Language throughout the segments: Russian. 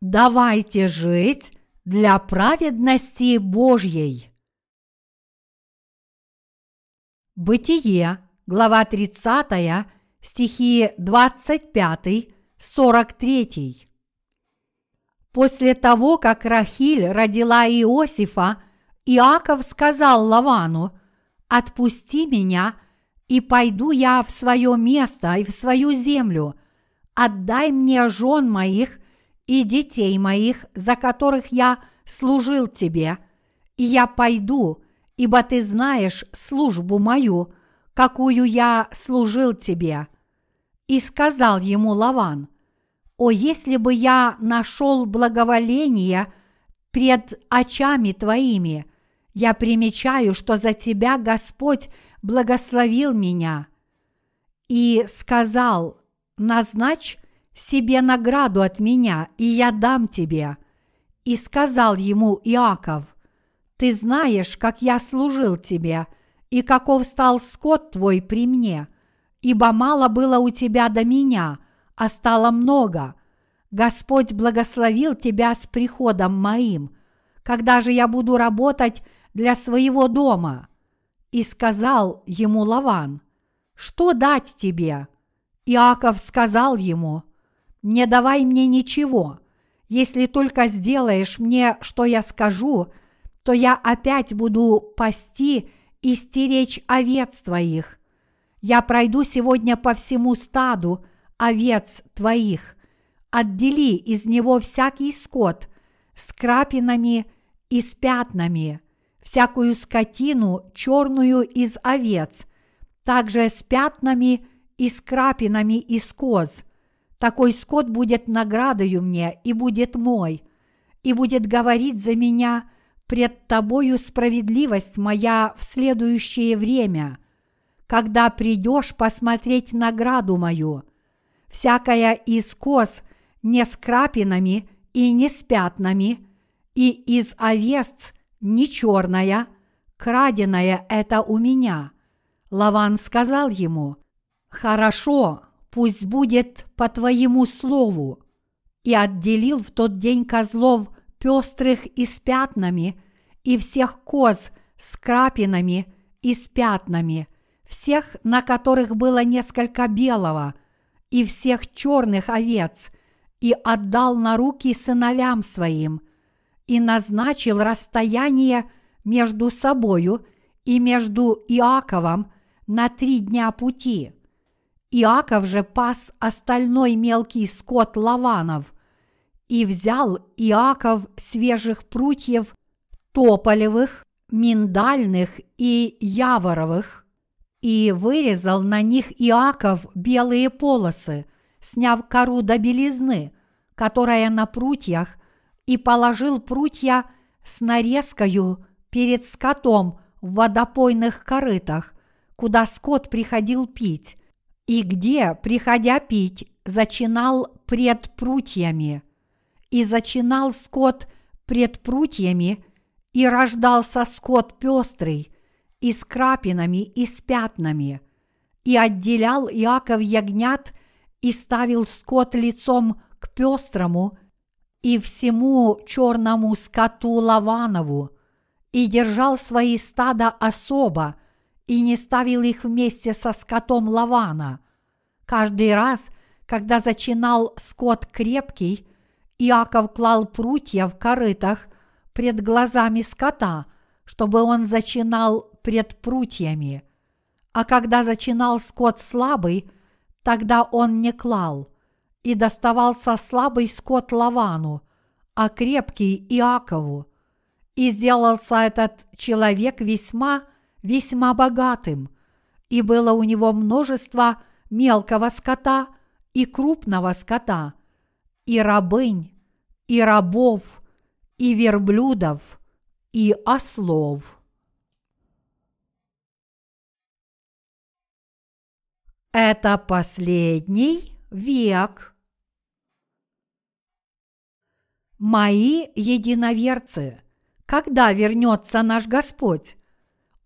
Давайте жить для праведности Божьей. Бытие, глава 30, стихи 25-43. После того, как Рахиль родила Иосифа, Иаков сказал Лавану, «Отпусти меня, и пойду я в свое место и в свою землю, отдай мне жен моих и детей моих, за которых я служил тебе, и я пойду, ибо ты знаешь службу мою, какую я служил тебе». И сказал ему Лаван, «О, если бы я нашел благоволение пред очами твоими, я примечаю, что за тебя Господь благословил меня. И сказал, назначь себе награду от меня, и я дам тебе. И сказал ему Иаков, ты знаешь, как я служил тебе, и каков стал скот твой при мне, ибо мало было у тебя до меня, а стало много. Господь благословил тебя с приходом моим. Когда же я буду работать для своего дома? И сказал ему Лаван, что дать тебе? Иаков сказал ему, не давай мне ничего, если только сделаешь мне, что я скажу, то я опять буду пасти и стеречь овец твоих. Я пройду сегодня по всему стаду овец твоих, отдели из него всякий скот с крапинами и с пятнами – всякую скотину черную из овец, также с пятнами и с крапинами из коз. Такой скот будет наградою мне и будет мой, и будет говорить за меня пред тобою справедливость моя в следующее время, когда придешь посмотреть награду мою. Всякая из коз не с крапинами и не с пятнами, и из овец – не черная, краденая это у меня. Лаван сказал ему, «Хорошо, пусть будет по твоему слову». И отделил в тот день козлов пестрых и с пятнами, и всех коз с крапинами и с пятнами, всех, на которых было несколько белого, и всех черных овец, и отдал на руки сыновьям своим – и назначил расстояние между собою и между Иаковом на три дня пути. Иаков же пас остальной мелкий скот Лаванов, и взял Иаков свежих прутьев тополевых, миндальных и яворовых, и вырезал на них Иаков белые полосы, сняв кору до белизны, которая на прутьях и положил прутья с нарезкою перед скотом в водопойных корытах, куда скот приходил пить, и где, приходя пить, зачинал пред прутьями. И зачинал скот пред прутьями, и рождался скот пестрый, и с крапинами, и с пятнами. И отделял Иаков ягнят, и ставил скот лицом к пестрому, и всему черному скоту Лаванову, и держал свои стада особо, и не ставил их вместе со скотом Лавана. Каждый раз, когда зачинал скот крепкий, Иаков клал прутья в корытах пред глазами скота, чтобы он зачинал пред прутьями. А когда зачинал скот слабый, тогда он не клал – и доставался слабый скот Лавану, а крепкий Иакову. И сделался этот человек весьма, весьма богатым, и было у него множество мелкого скота и крупного скота, и рабынь, и рабов, и верблюдов, и ослов. Это последний век. Мои единоверцы, когда вернется наш Господь?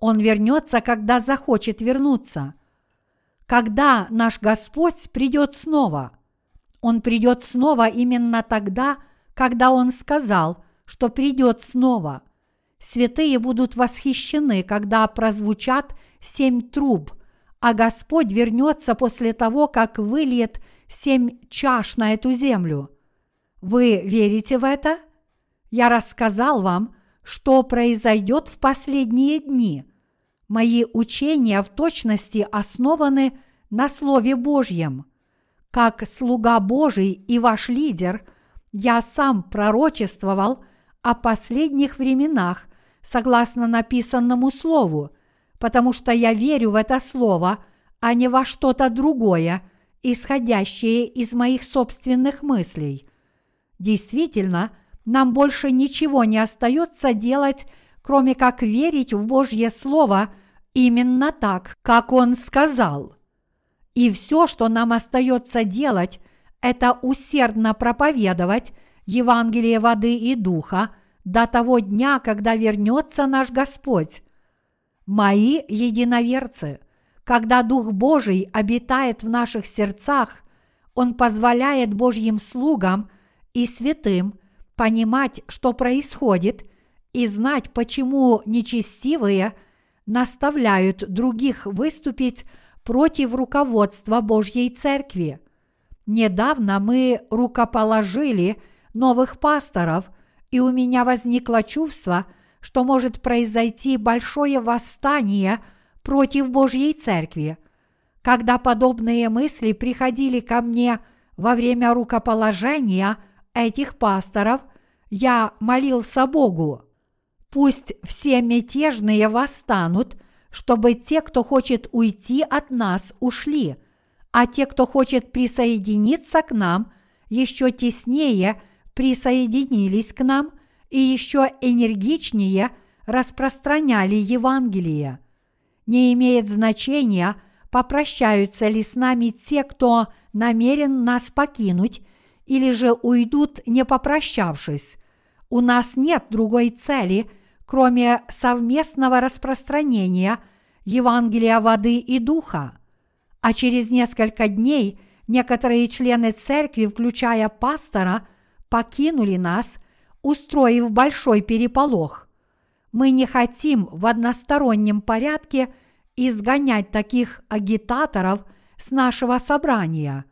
Он вернется, когда захочет вернуться. Когда наш Господь придет снова? Он придет снова именно тогда, когда Он сказал, что придет снова. Святые будут восхищены, когда прозвучат семь труб, а Господь вернется после того, как выльет семь чаш на эту землю. Вы верите в это? Я рассказал вам, что произойдет в последние дни. Мои учения в точности основаны на Слове Божьем. Как слуга Божий и ваш лидер, я сам пророчествовал о последних временах согласно написанному Слову, потому что я верю в это Слово, а не во что-то другое, исходящее из моих собственных мыслей. Действительно, нам больше ничего не остается делать, кроме как верить в Божье Слово именно так, как Он сказал. И все, что нам остается делать, это усердно проповедовать Евангелие воды и духа до того дня, когда вернется наш Господь. Мои единоверцы, когда Дух Божий обитает в наших сердцах, Он позволяет Божьим слугам и святым понимать, что происходит, и знать, почему нечестивые наставляют других выступить против руководства Божьей Церкви. Недавно мы рукоположили новых пасторов, и у меня возникло чувство, что может произойти большое восстание против Божьей Церкви. Когда подобные мысли приходили ко мне во время рукоположения этих пасторов, я молился Богу. Пусть все мятежные восстанут, чтобы те, кто хочет уйти от нас, ушли, а те, кто хочет присоединиться к нам, еще теснее присоединились к нам и еще энергичнее распространяли Евангелие. Не имеет значения, попрощаются ли с нами те, кто намерен нас покинуть, или же уйдут, не попрощавшись. У нас нет другой цели, кроме совместного распространения Евангелия воды и духа а через несколько дней некоторые члены церкви, включая пастора, покинули нас, устроив большой переполох. Мы не хотим в одностороннем порядке изгонять таких агитаторов с нашего собрания.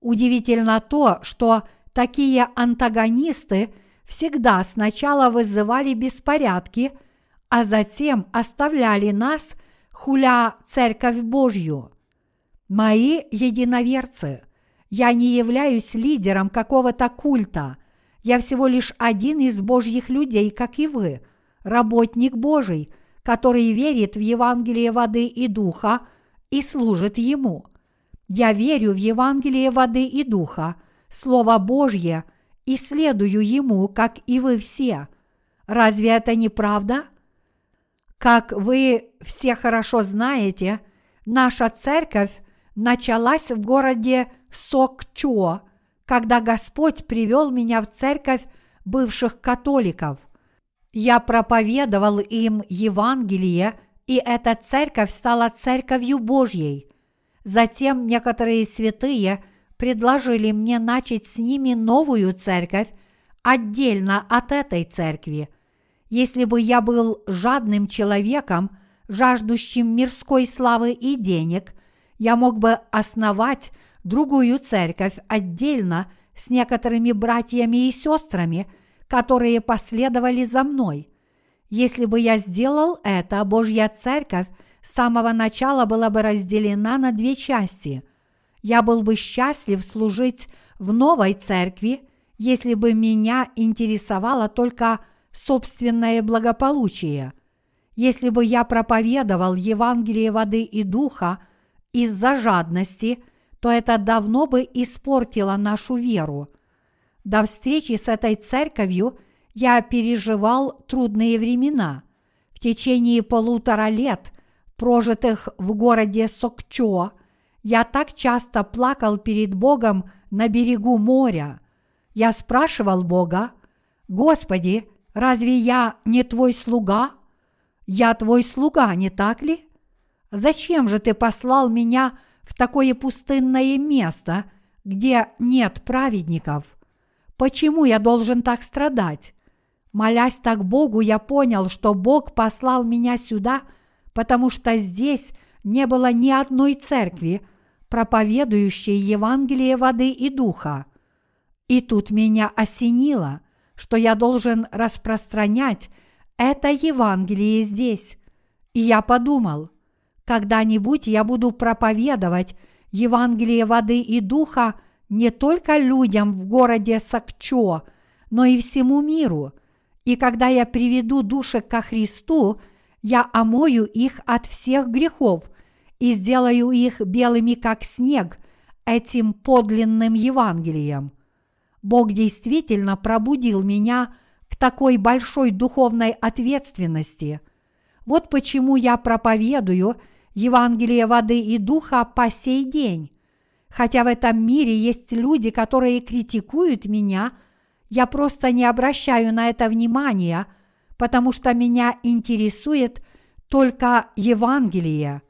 Удивительно то, что такие антагонисты всегда сначала вызывали беспорядки, а затем оставляли нас, хуля Церковь Божью. Мои единоверцы, я не являюсь лидером какого-то культа. Я всего лишь один из Божьих людей, как и вы, работник Божий, который верит в Евангелие воды и духа и служит Ему. Я верю в Евангелие воды и духа, Слово Божье, и следую Ему, как и вы все. Разве это не правда? Как вы все хорошо знаете, наша церковь началась в городе Сокчо, когда Господь привел меня в церковь бывших католиков. Я проповедовал им Евангелие, и эта церковь стала церковью Божьей. Затем некоторые святые предложили мне начать с ними новую церковь отдельно от этой церкви. Если бы я был жадным человеком, жаждущим мирской славы и денег – я мог бы основать другую церковь отдельно с некоторыми братьями и сестрами, которые последовали за мной. Если бы я сделал это, Божья церковь с самого начала была бы разделена на две части. Я был бы счастлив служить в новой церкви, если бы меня интересовало только собственное благополучие. Если бы я проповедовал Евангелие воды и духа – из-за жадности, то это давно бы испортило нашу веру. До встречи с этой церковью я переживал трудные времена. В течение полутора лет, прожитых в городе Сокчо, я так часто плакал перед Богом на берегу моря. Я спрашивал Бога, «Господи, разве я не твой слуга? Я твой слуга, не так ли?» Зачем же ты послал меня в такое пустынное место, где нет праведников? Почему я должен так страдать? Молясь так Богу, я понял, что Бог послал меня сюда, потому что здесь не было ни одной церкви, проповедующей Евангелие воды и духа. И тут меня осенило, что я должен распространять это Евангелие здесь. И я подумал, когда-нибудь я буду проповедовать Евангелие воды и духа не только людям в городе Сакчо, но и всему миру. И когда я приведу души ко Христу, я омою их от всех грехов и сделаю их белыми, как снег, этим подлинным Евангелием. Бог действительно пробудил меня к такой большой духовной ответственности. Вот почему я проповедую Евангелие воды и духа по сей день. Хотя в этом мире есть люди, которые критикуют меня, я просто не обращаю на это внимания, потому что меня интересует только Евангелие.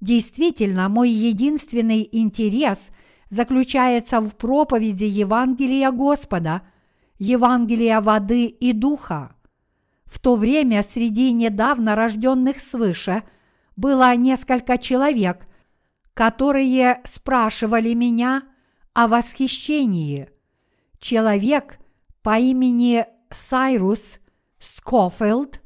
Действительно, мой единственный интерес заключается в проповеди Евангелия Господа, Евангелия воды и духа. В то время среди недавно рожденных свыше было несколько человек, которые спрашивали меня о восхищении. Человек по имени Сайрус Скофилд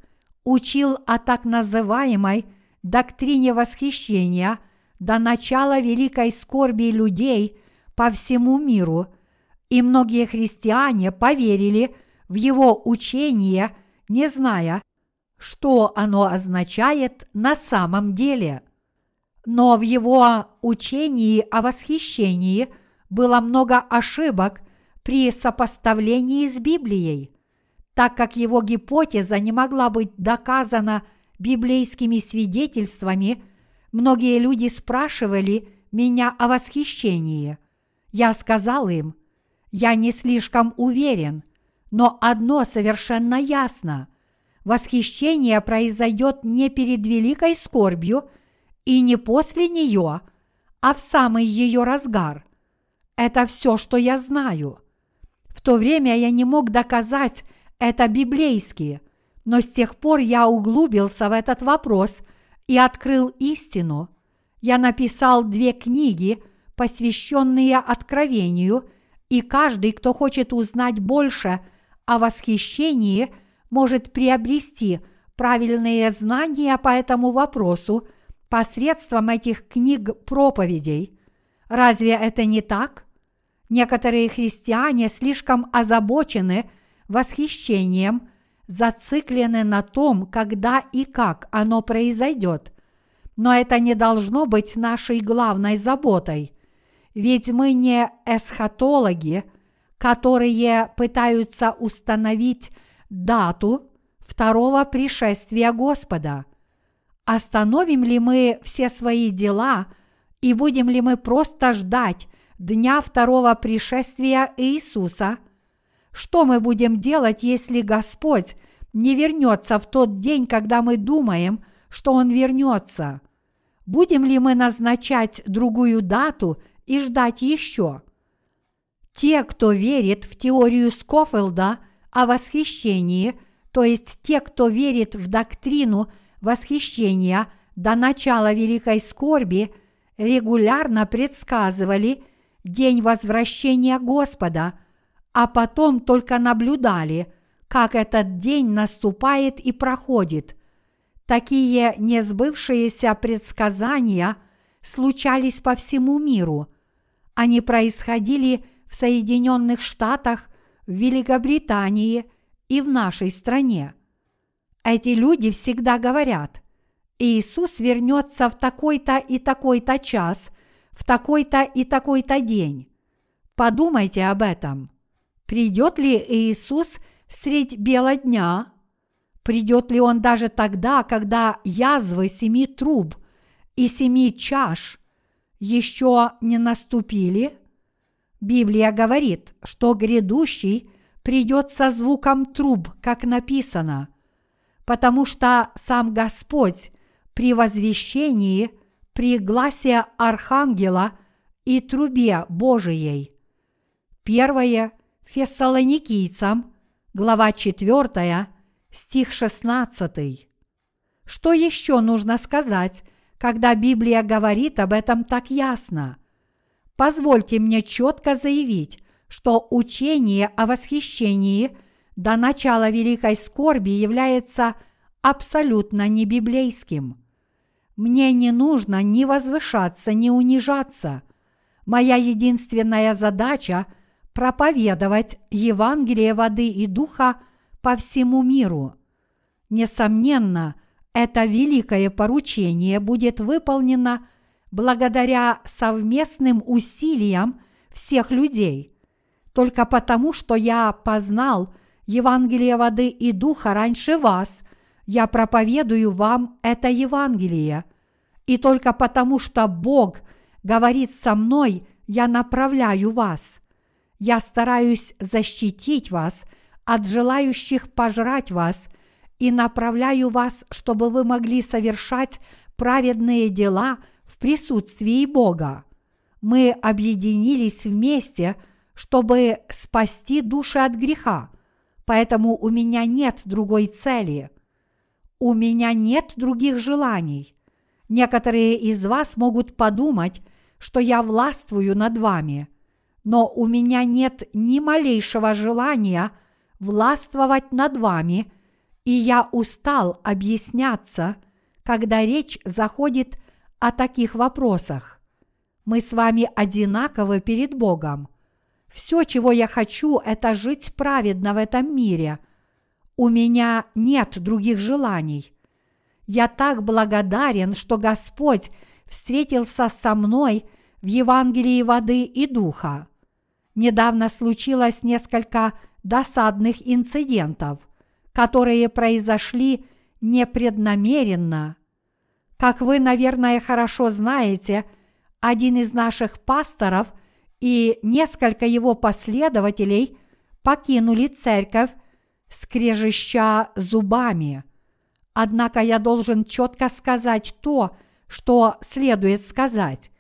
учил о так называемой доктрине восхищения до начала великой скорби людей по всему миру, и многие христиане поверили в его учение, не зная, что оно означает на самом деле – но в его учении о восхищении было много ошибок при сопоставлении с Библией, так как его гипотеза не могла быть доказана библейскими свидетельствами, многие люди спрашивали меня о восхищении. Я сказал им, я не слишком уверен, но одно совершенно ясно. Восхищение произойдет не перед великой скорбью – и не после нее, а в самый ее разгар. Это все, что я знаю. В то время я не мог доказать это библейски, но с тех пор я углубился в этот вопрос и открыл истину. Я написал две книги, посвященные откровению, и каждый, кто хочет узнать больше о восхищении, может приобрести правильные знания по этому вопросу – посредством этих книг проповедей. Разве это не так? Некоторые христиане слишком озабочены восхищением, зациклены на том, когда и как оно произойдет. Но это не должно быть нашей главной заботой. Ведь мы не эсхатологи, которые пытаются установить дату второго пришествия Господа – Остановим ли мы все свои дела и будем ли мы просто ждать дня второго пришествия Иисуса? Что мы будем делать, если Господь не вернется в тот день, когда мы думаем, что Он вернется? Будем ли мы назначать другую дату и ждать еще? Те, кто верит в теорию Скофилда о восхищении, то есть те, кто верит в доктрину – восхищения до начала великой скорби регулярно предсказывали день возвращения Господа, а потом только наблюдали, как этот день наступает и проходит. Такие несбывшиеся предсказания случались по всему миру. Они происходили в Соединенных Штатах, в Великобритании и в нашей стране – эти люди всегда говорят, Иисус вернется в такой-то и такой-то час, в такой-то и такой-то день. Подумайте об этом. Придет ли Иисус средь бела дня? Придет ли Он даже тогда, когда язвы семи труб и семи чаш еще не наступили? Библия говорит, что грядущий придет со звуком труб, как написано – потому что сам Господь при возвещении, при гласе Архангела и трубе Божией. Первое Фессалоникийцам, глава 4, стих 16. Что еще нужно сказать, когда Библия говорит об этом так ясно? Позвольте мне четко заявить, что учение о восхищении до начала великой скорби является абсолютно не библейским. Мне не нужно ни возвышаться, ни унижаться. Моя единственная задача – проповедовать Евангелие воды и духа по всему миру. Несомненно, это великое поручение будет выполнено благодаря совместным усилиям всех людей. Только потому, что я познал Евангелие воды и духа раньше вас, я проповедую вам это Евангелие. И только потому, что Бог говорит со мной, я направляю вас. Я стараюсь защитить вас от желающих пожрать вас и направляю вас, чтобы вы могли совершать праведные дела в присутствии Бога. Мы объединились вместе, чтобы спасти души от греха, поэтому у меня нет другой цели. У меня нет других желаний. Некоторые из вас могут подумать, что я властвую над вами, но у меня нет ни малейшего желания властвовать над вами – и я устал объясняться, когда речь заходит о таких вопросах. Мы с вами одинаковы перед Богом. Все, чего я хочу, это жить праведно в этом мире. У меня нет других желаний. Я так благодарен, что Господь встретился со мной в Евангелии воды и духа. Недавно случилось несколько досадных инцидентов – которые произошли непреднамеренно. Как вы, наверное, хорошо знаете, один из наших пасторов и несколько его последователей покинули церковь, скрежеща зубами. Однако я должен четко сказать то, что следует сказать.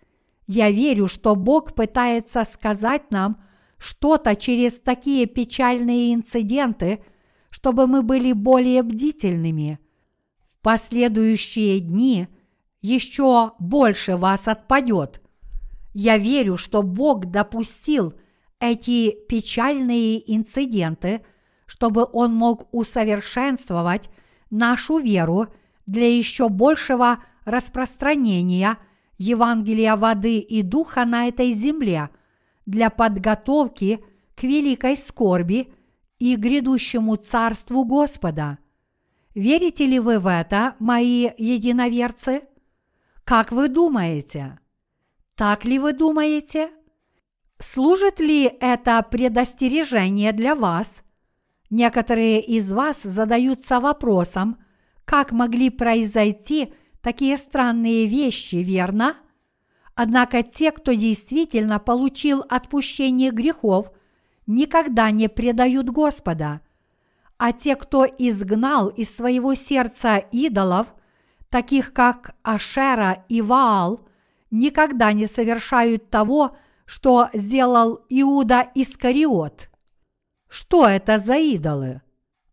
Я верю, что Бог пытается сказать нам что-то через такие печальные инциденты – чтобы мы были более бдительными. В последующие дни еще больше вас отпадет. Я верю, что Бог допустил эти печальные инциденты, чтобы Он мог усовершенствовать нашу веру для еще большего распространения Евангелия воды и духа на этой земле, для подготовки к великой скорби – и грядущему царству Господа. Верите ли вы в это, мои единоверцы? Как вы думаете? Так ли вы думаете? Служит ли это предостережение для вас? Некоторые из вас задаются вопросом, как могли произойти такие странные вещи, верно? Однако те, кто действительно получил отпущение грехов – никогда не предают Господа. А те, кто изгнал из своего сердца идолов, таких как Ашера и Ваал, никогда не совершают того, что сделал Иуда Искариот. Что это за идолы?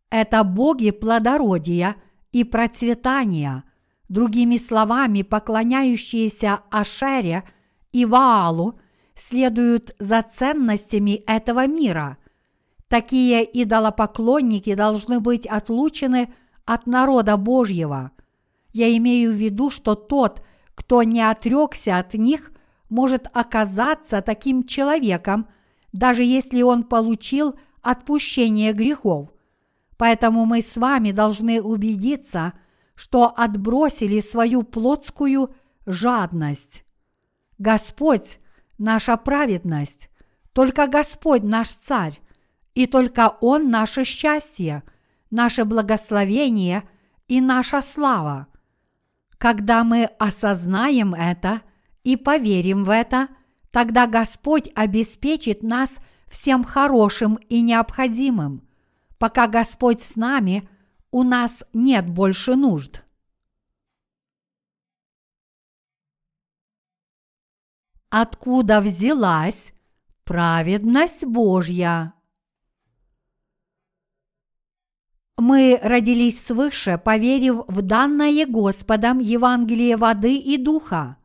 Это боги плодородия и процветания, другими словами, поклоняющиеся Ашере и Ваалу – следуют за ценностями этого мира. Такие идолопоклонники должны быть отлучены от народа Божьего. Я имею в виду, что тот, кто не отрекся от них, может оказаться таким человеком, даже если он получил отпущение грехов. Поэтому мы с вами должны убедиться, что отбросили свою плотскую жадность. Господь наша праведность, только Господь наш Царь, и только Он наше счастье, наше благословение и наша слава. Когда мы осознаем это и поверим в это, тогда Господь обеспечит нас всем хорошим и необходимым. Пока Господь с нами, у нас нет больше нужд. откуда взялась праведность Божья. Мы родились свыше, поверив в данное Господом Евангелие воды и духа.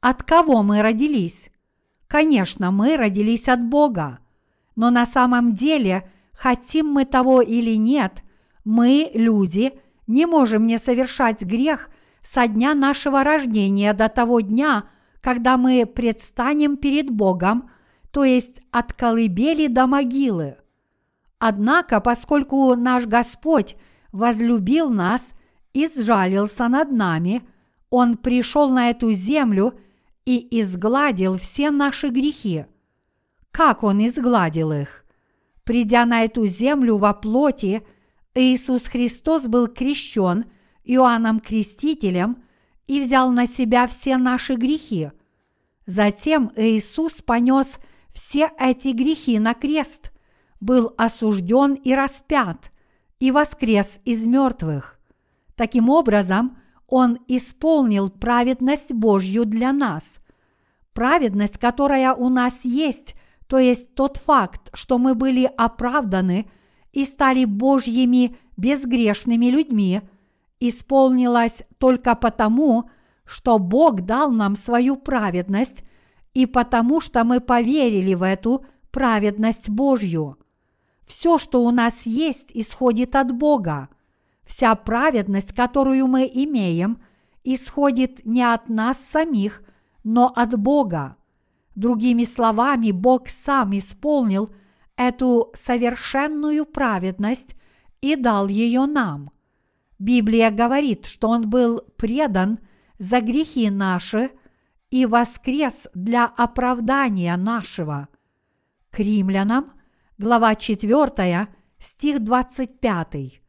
От кого мы родились? Конечно, мы родились от Бога. Но на самом деле, хотим мы того или нет, мы, люди, не можем не совершать грех со дня нашего рождения до того дня, когда мы предстанем перед Богом, то есть от колыбели до могилы. Однако, поскольку наш Господь возлюбил нас и сжалился над нами, Он пришел на эту землю и изгладил все наши грехи. Как Он изгладил их? Придя на эту землю во плоти, Иисус Христос был крещен Иоанном Крестителем и взял на себя все наши грехи. Затем Иисус понес все эти грехи на крест – был осужден и распят, и воскрес из мертвых. Таким образом, Он исполнил праведность Божью для нас. Праведность, которая у нас есть, то есть тот факт, что мы были оправданы и стали Божьими безгрешными людьми, исполнилась только потому, что Бог дал нам свою праведность и потому, что мы поверили в эту праведность Божью. Все, что у нас есть, исходит от Бога. Вся праведность, которую мы имеем, исходит не от нас самих, но от Бога. Другими словами, Бог сам исполнил эту совершенную праведность и дал ее нам. Библия говорит, что Он был предан за грехи наши и воскрес для оправдания нашего. К римлянам глава 4, стих 25.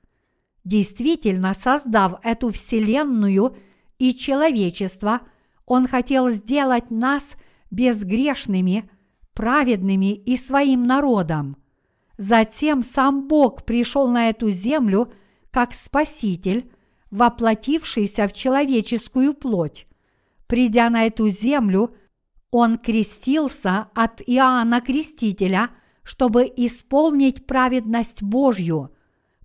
Действительно, создав эту вселенную и человечество, Он хотел сделать нас безгрешными, праведными и своим народом. Затем сам Бог пришел на эту землю как Спаситель, воплотившийся в человеческую плоть. Придя на эту землю, Он крестился от Иоанна Крестителя – чтобы исполнить праведность Божью,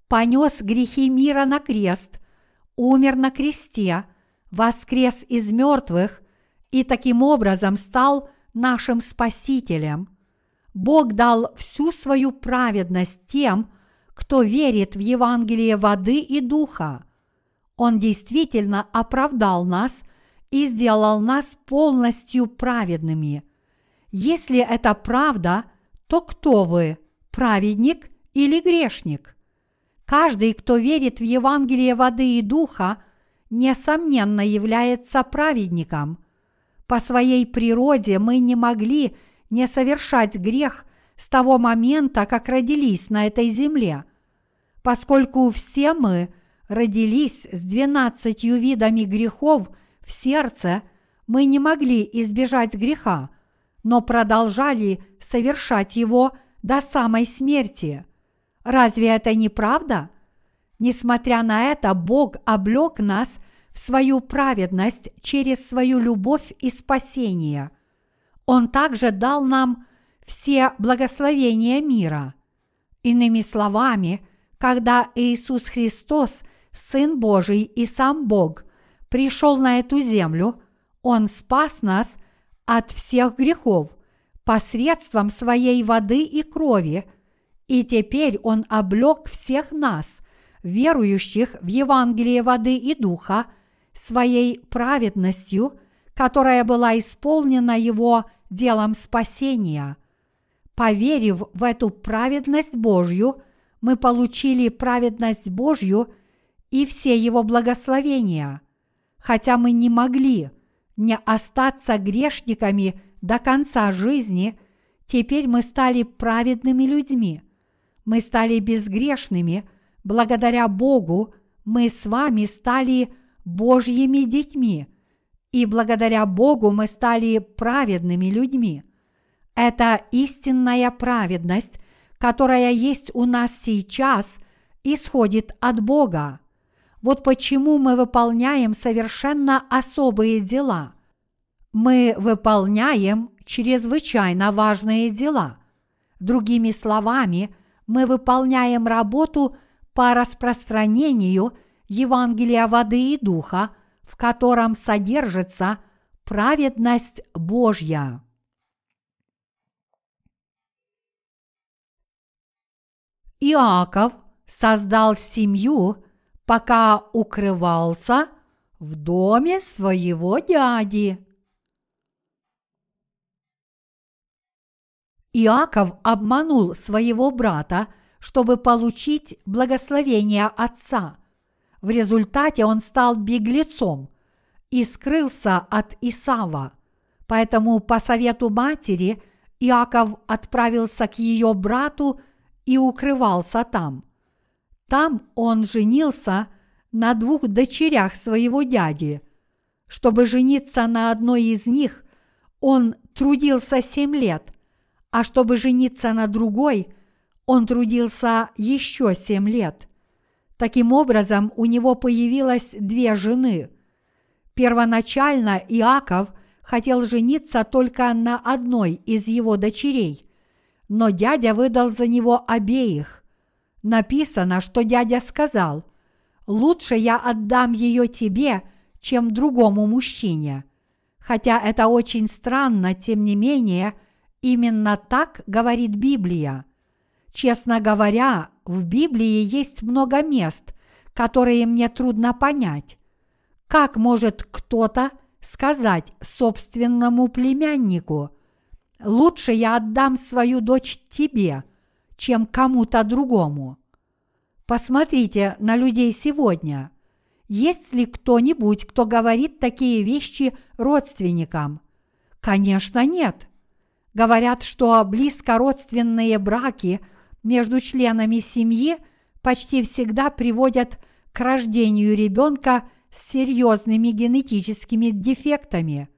понес грехи мира на крест, умер на кресте, воскрес из мертвых и таким образом стал нашим Спасителем. Бог дал всю свою праведность тем, кто верит в Евангелие воды и духа. Он действительно оправдал нас и сделал нас полностью праведными. Если это правда, то кто вы, праведник или грешник? Каждый, кто верит в Евангелие воды и духа, несомненно является праведником. По своей природе мы не могли не совершать грех с того момента, как родились на этой земле. Поскольку все мы родились с двенадцатью видами грехов в сердце, мы не могли избежать греха – но продолжали совершать его до самой смерти. Разве это не правда? Несмотря на это, Бог облек нас в свою праведность через свою любовь и спасение. Он также дал нам все благословения мира. Иными словами, когда Иисус Христос, Сын Божий и сам Бог, пришел на эту землю, Он спас нас от всех грехов посредством своей воды и крови, и теперь Он облег всех нас, верующих в Евангелие воды и духа, своей праведностью, которая была исполнена Его делом спасения. Поверив в эту праведность Божью, мы получили праведность Божью и все Его благословения, хотя мы не могли – не остаться грешниками до конца жизни, теперь мы стали праведными людьми. Мы стали безгрешными, благодаря Богу мы с вами стали Божьими детьми, и благодаря Богу мы стали праведными людьми. Это истинная праведность, которая есть у нас сейчас, исходит от Бога. Вот почему мы выполняем совершенно особые дела. Мы выполняем чрезвычайно важные дела. Другими словами, мы выполняем работу по распространению Евангелия воды и духа, в котором содержится праведность Божья. Иаков создал семью, пока укрывался в доме своего дяди. Иаков обманул своего брата, чтобы получить благословение отца. В результате он стал беглецом и скрылся от Исава. Поэтому по совету матери Иаков отправился к ее брату и укрывался там. Там он женился на двух дочерях своего дяди. Чтобы жениться на одной из них, он трудился семь лет – а чтобы жениться на другой, он трудился еще семь лет. Таким образом, у него появилось две жены. Первоначально Иаков хотел жениться только на одной из его дочерей, но дядя выдал за него обеих. Написано, что дядя сказал, «Лучше я отдам ее тебе, чем другому мужчине». Хотя это очень странно, тем не менее – Именно так говорит Библия. Честно говоря, в Библии есть много мест, которые мне трудно понять. Как может кто-то сказать собственному племяннику, лучше я отдам свою дочь тебе, чем кому-то другому? Посмотрите на людей сегодня. Есть ли кто-нибудь, кто говорит такие вещи родственникам? Конечно, нет. Говорят, что близкородственные браки между членами семьи почти всегда приводят к рождению ребенка с серьезными генетическими дефектами.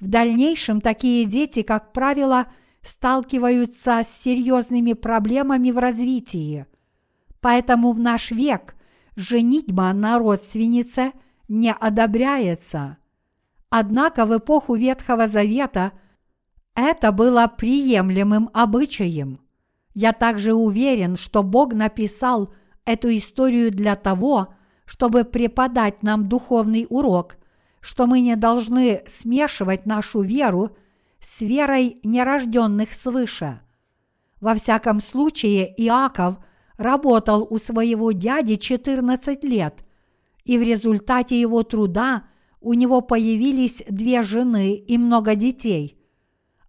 В дальнейшем такие дети, как правило, сталкиваются с серьезными проблемами в развитии. Поэтому в наш век женитьба на родственнице не одобряется. Однако в эпоху Ветхого Завета – это было приемлемым обычаем. Я также уверен, что Бог написал эту историю для того, чтобы преподать нам духовный урок, что мы не должны смешивать нашу веру с верой нерожденных свыше. Во всяком случае, Иаков работал у своего дяди 14 лет, и в результате его труда у него появились две жены и много детей.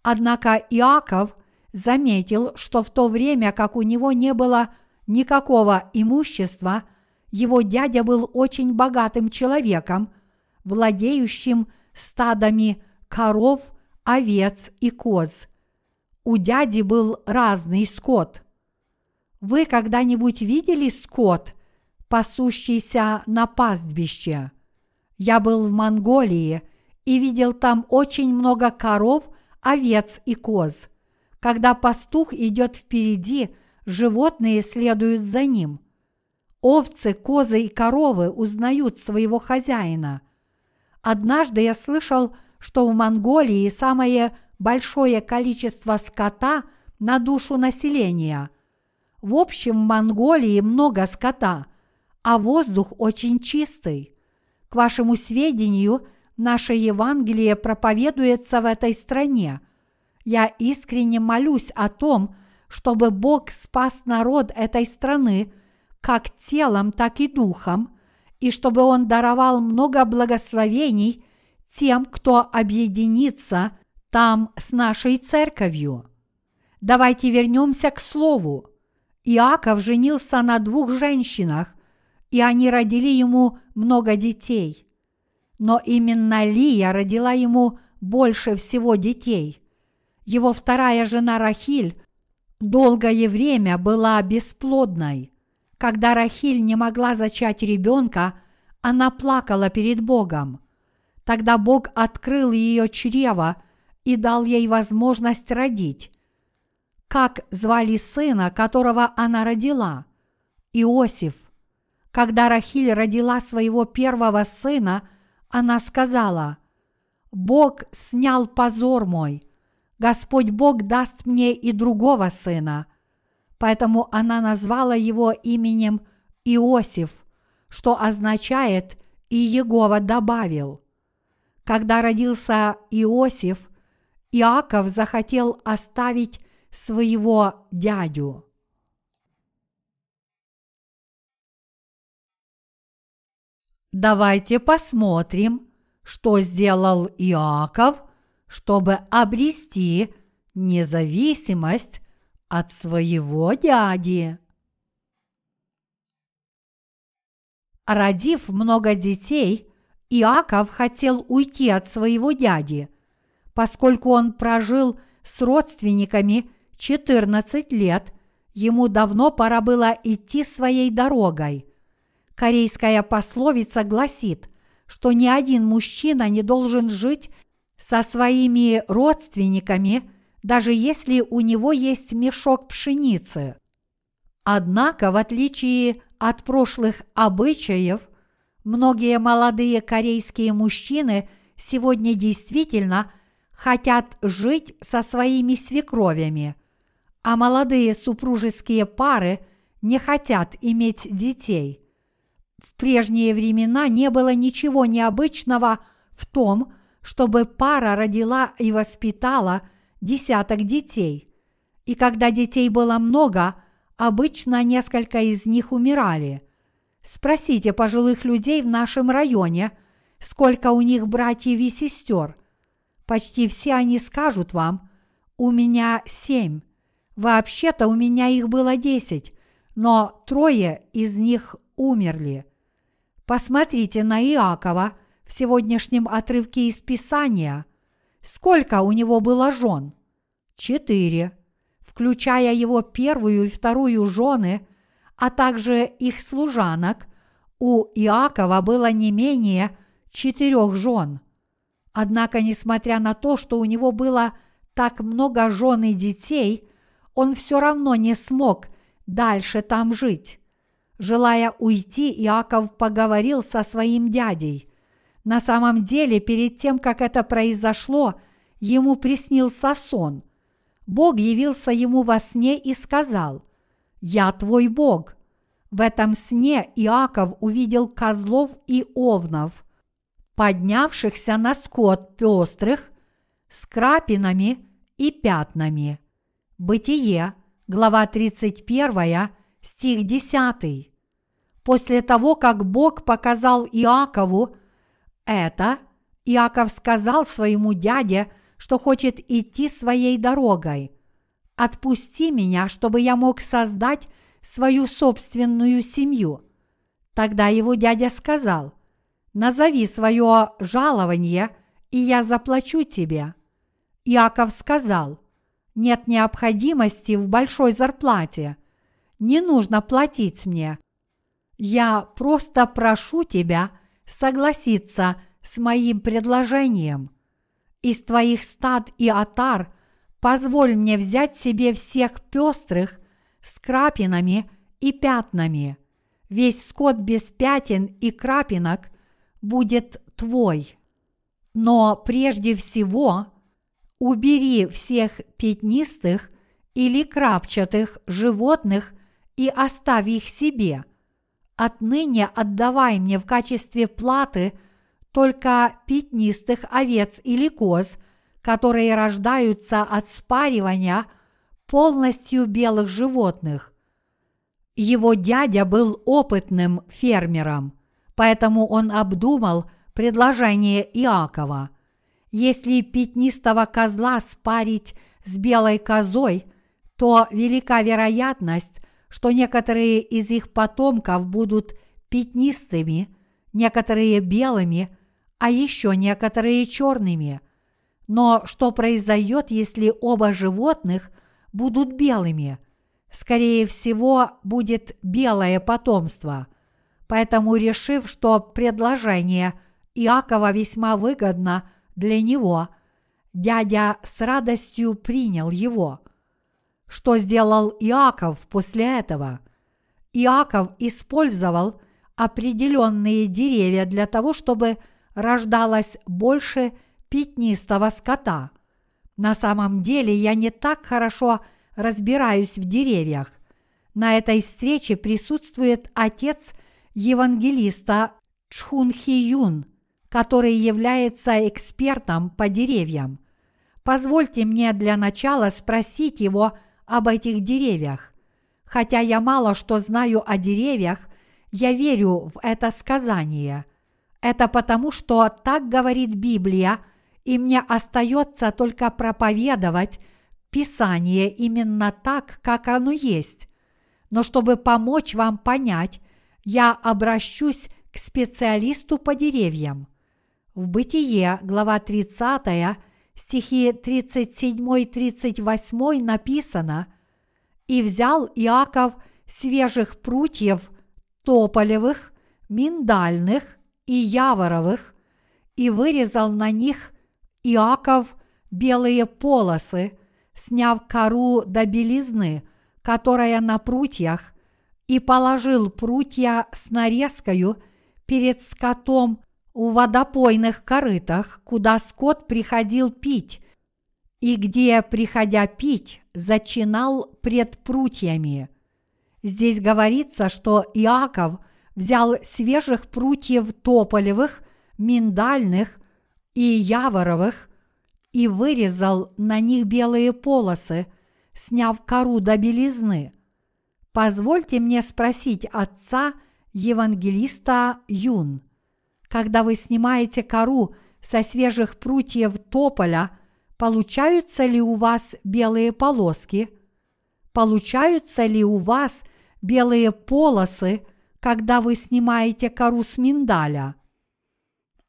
Однако Иаков заметил, что в то время, как у него не было никакого имущества, его дядя был очень богатым человеком, владеющим стадами коров, овец и коз. У дяди был разный скот. Вы когда-нибудь видели скот, пасущийся на пастбище? Я был в Монголии и видел там очень много коров овец и коз. Когда пастух идет впереди, животные следуют за ним. Овцы, козы и коровы узнают своего хозяина. Однажды я слышал, что в Монголии самое большое количество скота на душу населения. В общем, в Монголии много скота, а воздух очень чистый. К вашему сведению – Наше Евангелие проповедуется в этой стране. Я искренне молюсь о том, чтобы Бог спас народ этой страны как телом, так и духом, и чтобы Он даровал много благословений тем, кто объединится там с нашей церковью. Давайте вернемся к слову. Иаков женился на двух женщинах, и они родили ему много детей но именно Лия родила ему больше всего детей. Его вторая жена Рахиль долгое время была бесплодной. Когда Рахиль не могла зачать ребенка, она плакала перед Богом. Тогда Бог открыл ее чрево и дал ей возможность родить. Как звали сына, которого она родила? Иосиф. Когда Рахиль родила своего первого сына – она сказала, «Бог снял позор мой, Господь Бог даст мне и другого сына». Поэтому она назвала его именем Иосиф, что означает «и Егова добавил». Когда родился Иосиф, Иаков захотел оставить своего дядю. Давайте посмотрим, что сделал Иаков, чтобы обрести независимость от своего дяди. Родив много детей, Иаков хотел уйти от своего дяди, поскольку он прожил с родственниками 14 лет, ему давно пора было идти своей дорогой. Корейская пословица гласит, что ни один мужчина не должен жить со своими родственниками, даже если у него есть мешок пшеницы. Однако, в отличие от прошлых обычаев, многие молодые корейские мужчины сегодня действительно хотят жить со своими свекровями, а молодые супружеские пары не хотят иметь детей – в прежние времена не было ничего необычного в том, чтобы пара родила и воспитала десяток детей. И когда детей было много, обычно несколько из них умирали. Спросите пожилых людей в нашем районе, сколько у них братьев и сестер. Почти все они скажут вам, у меня семь. Вообще-то у меня их было десять, но трое из них умерли. Посмотрите на Иакова в сегодняшнем отрывке из Писания. Сколько у него было жен? Четыре, включая его первую и вторую жены, а также их служанок, у Иакова было не менее четырех жен. Однако, несмотря на то, что у него было так много жен и детей, он все равно не смог дальше там жить. Желая уйти, Иаков поговорил со своим дядей. На самом деле, перед тем, как это произошло, ему приснился сон. Бог явился ему во сне и сказал, «Я твой Бог». В этом сне Иаков увидел козлов и овнов, поднявшихся на скот пестрых, с крапинами и пятнами. Бытие, глава 31, стих 10. После того, как Бог показал Иакову это, Иаков сказал своему дяде, что хочет идти своей дорогой. «Отпусти меня, чтобы я мог создать свою собственную семью». Тогда его дядя сказал, «Назови свое жалование, и я заплачу тебе». Иаков сказал, «Нет необходимости в большой зарплате. Не нужно платить мне. Я просто прошу тебя согласиться с моим предложением. Из твоих стад и отар позволь мне взять себе всех пестрых с крапинами и пятнами. Весь скот без пятен и крапинок будет твой. Но прежде всего убери всех пятнистых или крапчатых животных и оставь их себе – Отныне отдавай мне в качестве платы только пятнистых овец или коз, которые рождаются от спаривания полностью белых животных. Его дядя был опытным фермером, поэтому он обдумал предложение Иакова. Если пятнистого козла спарить с белой козой, то велика вероятность, что некоторые из их потомков будут пятнистыми, некоторые белыми, а еще некоторые черными. Но что произойдет, если оба животных будут белыми? Скорее всего, будет белое потомство. Поэтому, решив, что предложение Иакова весьма выгодно для него, дядя с радостью принял его – что сделал Иаков после этого? Иаков использовал определенные деревья для того, чтобы рождалось больше пятнистого скота. На самом деле я не так хорошо разбираюсь в деревьях. На этой встрече присутствует отец евангелиста Чхун Хи Юн, который является экспертом по деревьям. Позвольте мне для начала спросить его об этих деревьях. Хотя я мало что знаю о деревьях, я верю в это сказание. Это потому, что так говорит Библия, и мне остается только проповедовать Писание именно так, как оно есть. Но чтобы помочь вам понять, я обращусь к специалисту по деревьям. В Бытие, глава 30, стихи 37-38 написано «И взял Иаков свежих прутьев тополевых, миндальных и яворовых, и вырезал на них Иаков белые полосы, сняв кору до белизны, которая на прутьях, и положил прутья с нарезкою перед скотом у водопойных корытах, куда скот приходил пить, и где, приходя пить, зачинал пред прутьями. Здесь говорится, что Иаков взял свежих прутьев тополевых, миндальных и яворовых и вырезал на них белые полосы, сняв кору до белизны. Позвольте мне спросить отца евангелиста Юн. Когда вы снимаете кору со свежих прутьев тополя, получаются ли у вас белые полоски? Получаются ли у вас белые полосы, когда вы снимаете кору с миндаля?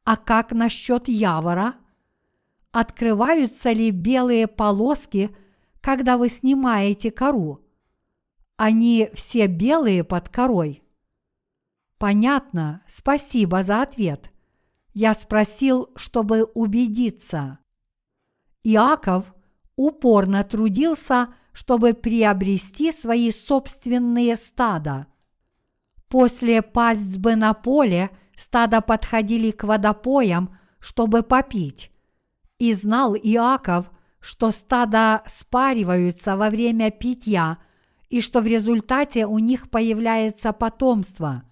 А как насчет явора? Открываются ли белые полоски, когда вы снимаете кору? Они все белые под корой. Понятно, спасибо за ответ. Я спросил, чтобы убедиться. Иаков упорно трудился, чтобы приобрести свои собственные стада. После пастьбы на поле стада подходили к водопоям, чтобы попить. И знал Иаков, что стада спариваются во время питья и что в результате у них появляется потомство.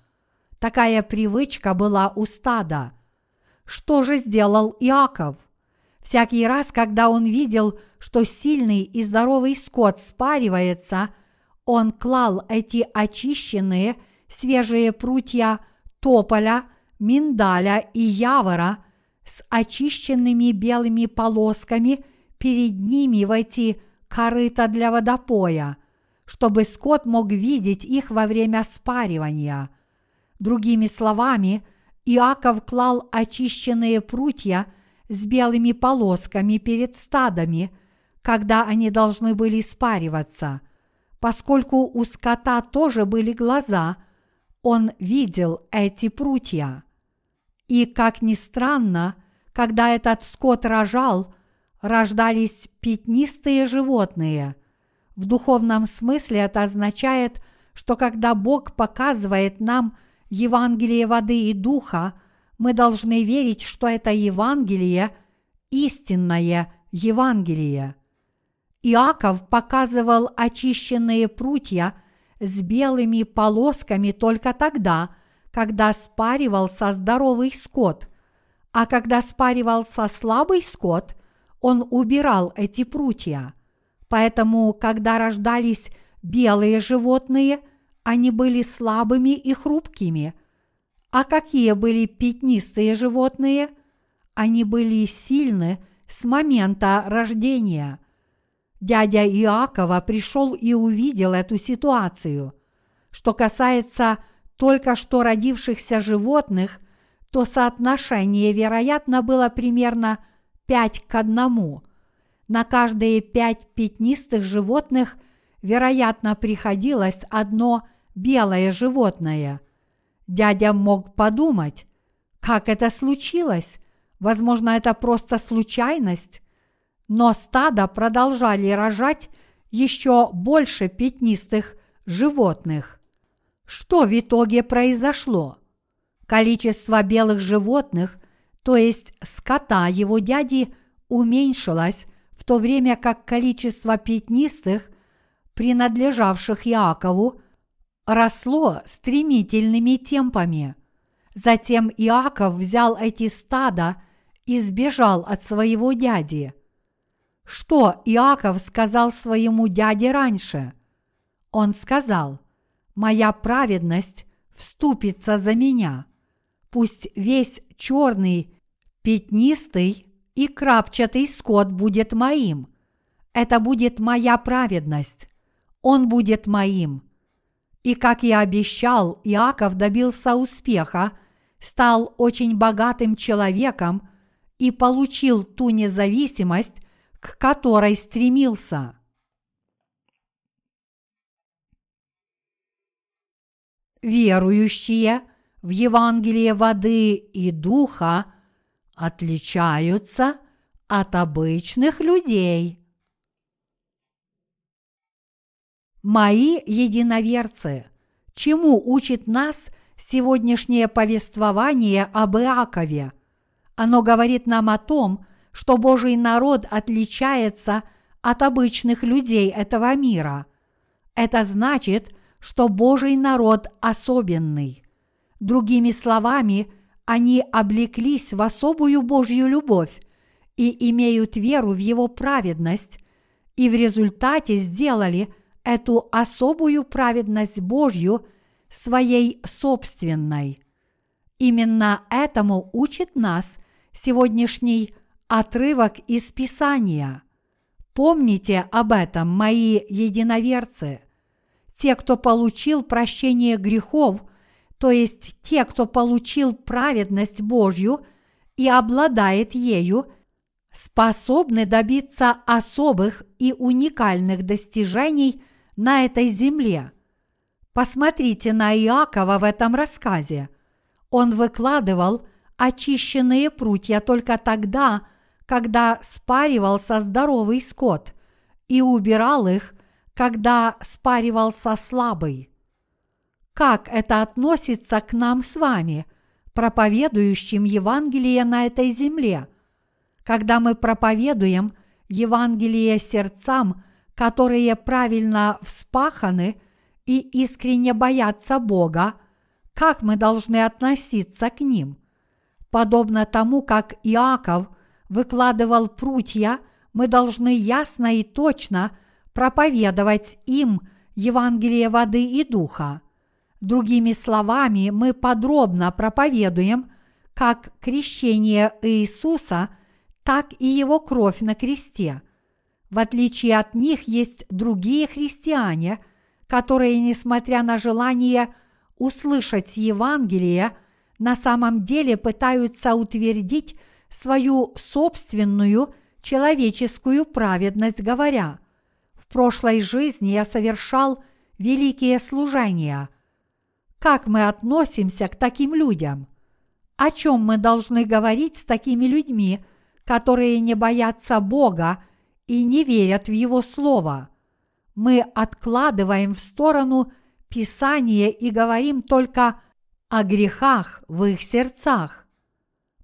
Такая привычка была у стада. Что же сделал Иаков? Всякий раз, когда он видел, что сильный и здоровый скот спаривается, он клал эти очищенные свежие прутья тополя, миндаля и явора с очищенными белыми полосками перед ними в эти корыта для водопоя, чтобы скот мог видеть их во время спаривания. Другими словами, Иаков клал очищенные прутья – с белыми полосками перед стадами, когда они должны были спариваться. Поскольку у скота тоже были глаза, он видел эти прутья. И, как ни странно, когда этот скот рожал, рождались пятнистые животные. В духовном смысле это означает, что когда Бог показывает нам Евангелие воды и духа – мы должны верить, что это Евангелие – истинное Евангелие. Иаков показывал очищенные прутья с белыми полосками только тогда, когда спаривался здоровый скот, а когда спаривался слабый скот, он убирал эти прутья. Поэтому, когда рождались белые животные, они были слабыми и хрупкими – а какие были пятнистые животные? Они были сильны с момента рождения. Дядя Иакова пришел и увидел эту ситуацию. Что касается только что родившихся животных, то соотношение, вероятно, было примерно 5 к 1. На каждые пять пятнистых животных, вероятно, приходилось одно белое животное – Дядя мог подумать, как это случилось. Возможно, это просто случайность. Но стадо продолжали рожать еще больше пятнистых животных. Что в итоге произошло? Количество белых животных, то есть скота его дяди, уменьшилось, в то время как количество пятнистых, принадлежавших Иакову, росло стремительными темпами. Затем Иаков взял эти стада и сбежал от своего дяди. Что Иаков сказал своему дяде раньше? Он сказал, «Моя праведность вступится за меня. Пусть весь черный, пятнистый и крапчатый скот будет моим. Это будет моя праведность. Он будет моим. И как я обещал, Иаков добился успеха, стал очень богатым человеком и получил ту независимость, к которой стремился. Верующие в Евангелие воды и духа отличаются от обычных людей. Мои единоверцы, чему учит нас сегодняшнее повествование об Иакове? Оно говорит нам о том, что Божий народ отличается от обычных людей этого мира. Это значит, что Божий народ особенный. Другими словами, они облеклись в особую Божью любовь и имеют веру в Его праведность, и в результате сделали – эту особую праведность Божью своей собственной. Именно этому учит нас сегодняшний отрывок из Писания. Помните об этом, мои единоверцы. Те, кто получил прощение грехов, то есть те, кто получил праведность Божью и обладает ею – способны добиться особых и уникальных достижений на этой земле. Посмотрите на Иакова в этом рассказе. Он выкладывал очищенные прутья только тогда, когда спаривался здоровый скот, и убирал их, когда спаривался слабый. Как это относится к нам с вами, проповедующим Евангелие на этой земле – когда мы проповедуем Евангелие сердцам, которые правильно вспаханы и искренне боятся Бога, как мы должны относиться к ним? Подобно тому, как Иаков выкладывал прутья, мы должны ясно и точно проповедовать им Евангелие воды и духа. Другими словами, мы подробно проповедуем, как крещение Иисуса – так и его кровь на кресте. В отличие от них есть другие христиане, которые, несмотря на желание услышать Евангелие, на самом деле пытаются утвердить свою собственную человеческую праведность, говоря, «В прошлой жизни я совершал великие служения». Как мы относимся к таким людям? О чем мы должны говорить с такими людьми – которые не боятся Бога и не верят в Его Слово. Мы откладываем в сторону Писание и говорим только о грехах в их сердцах.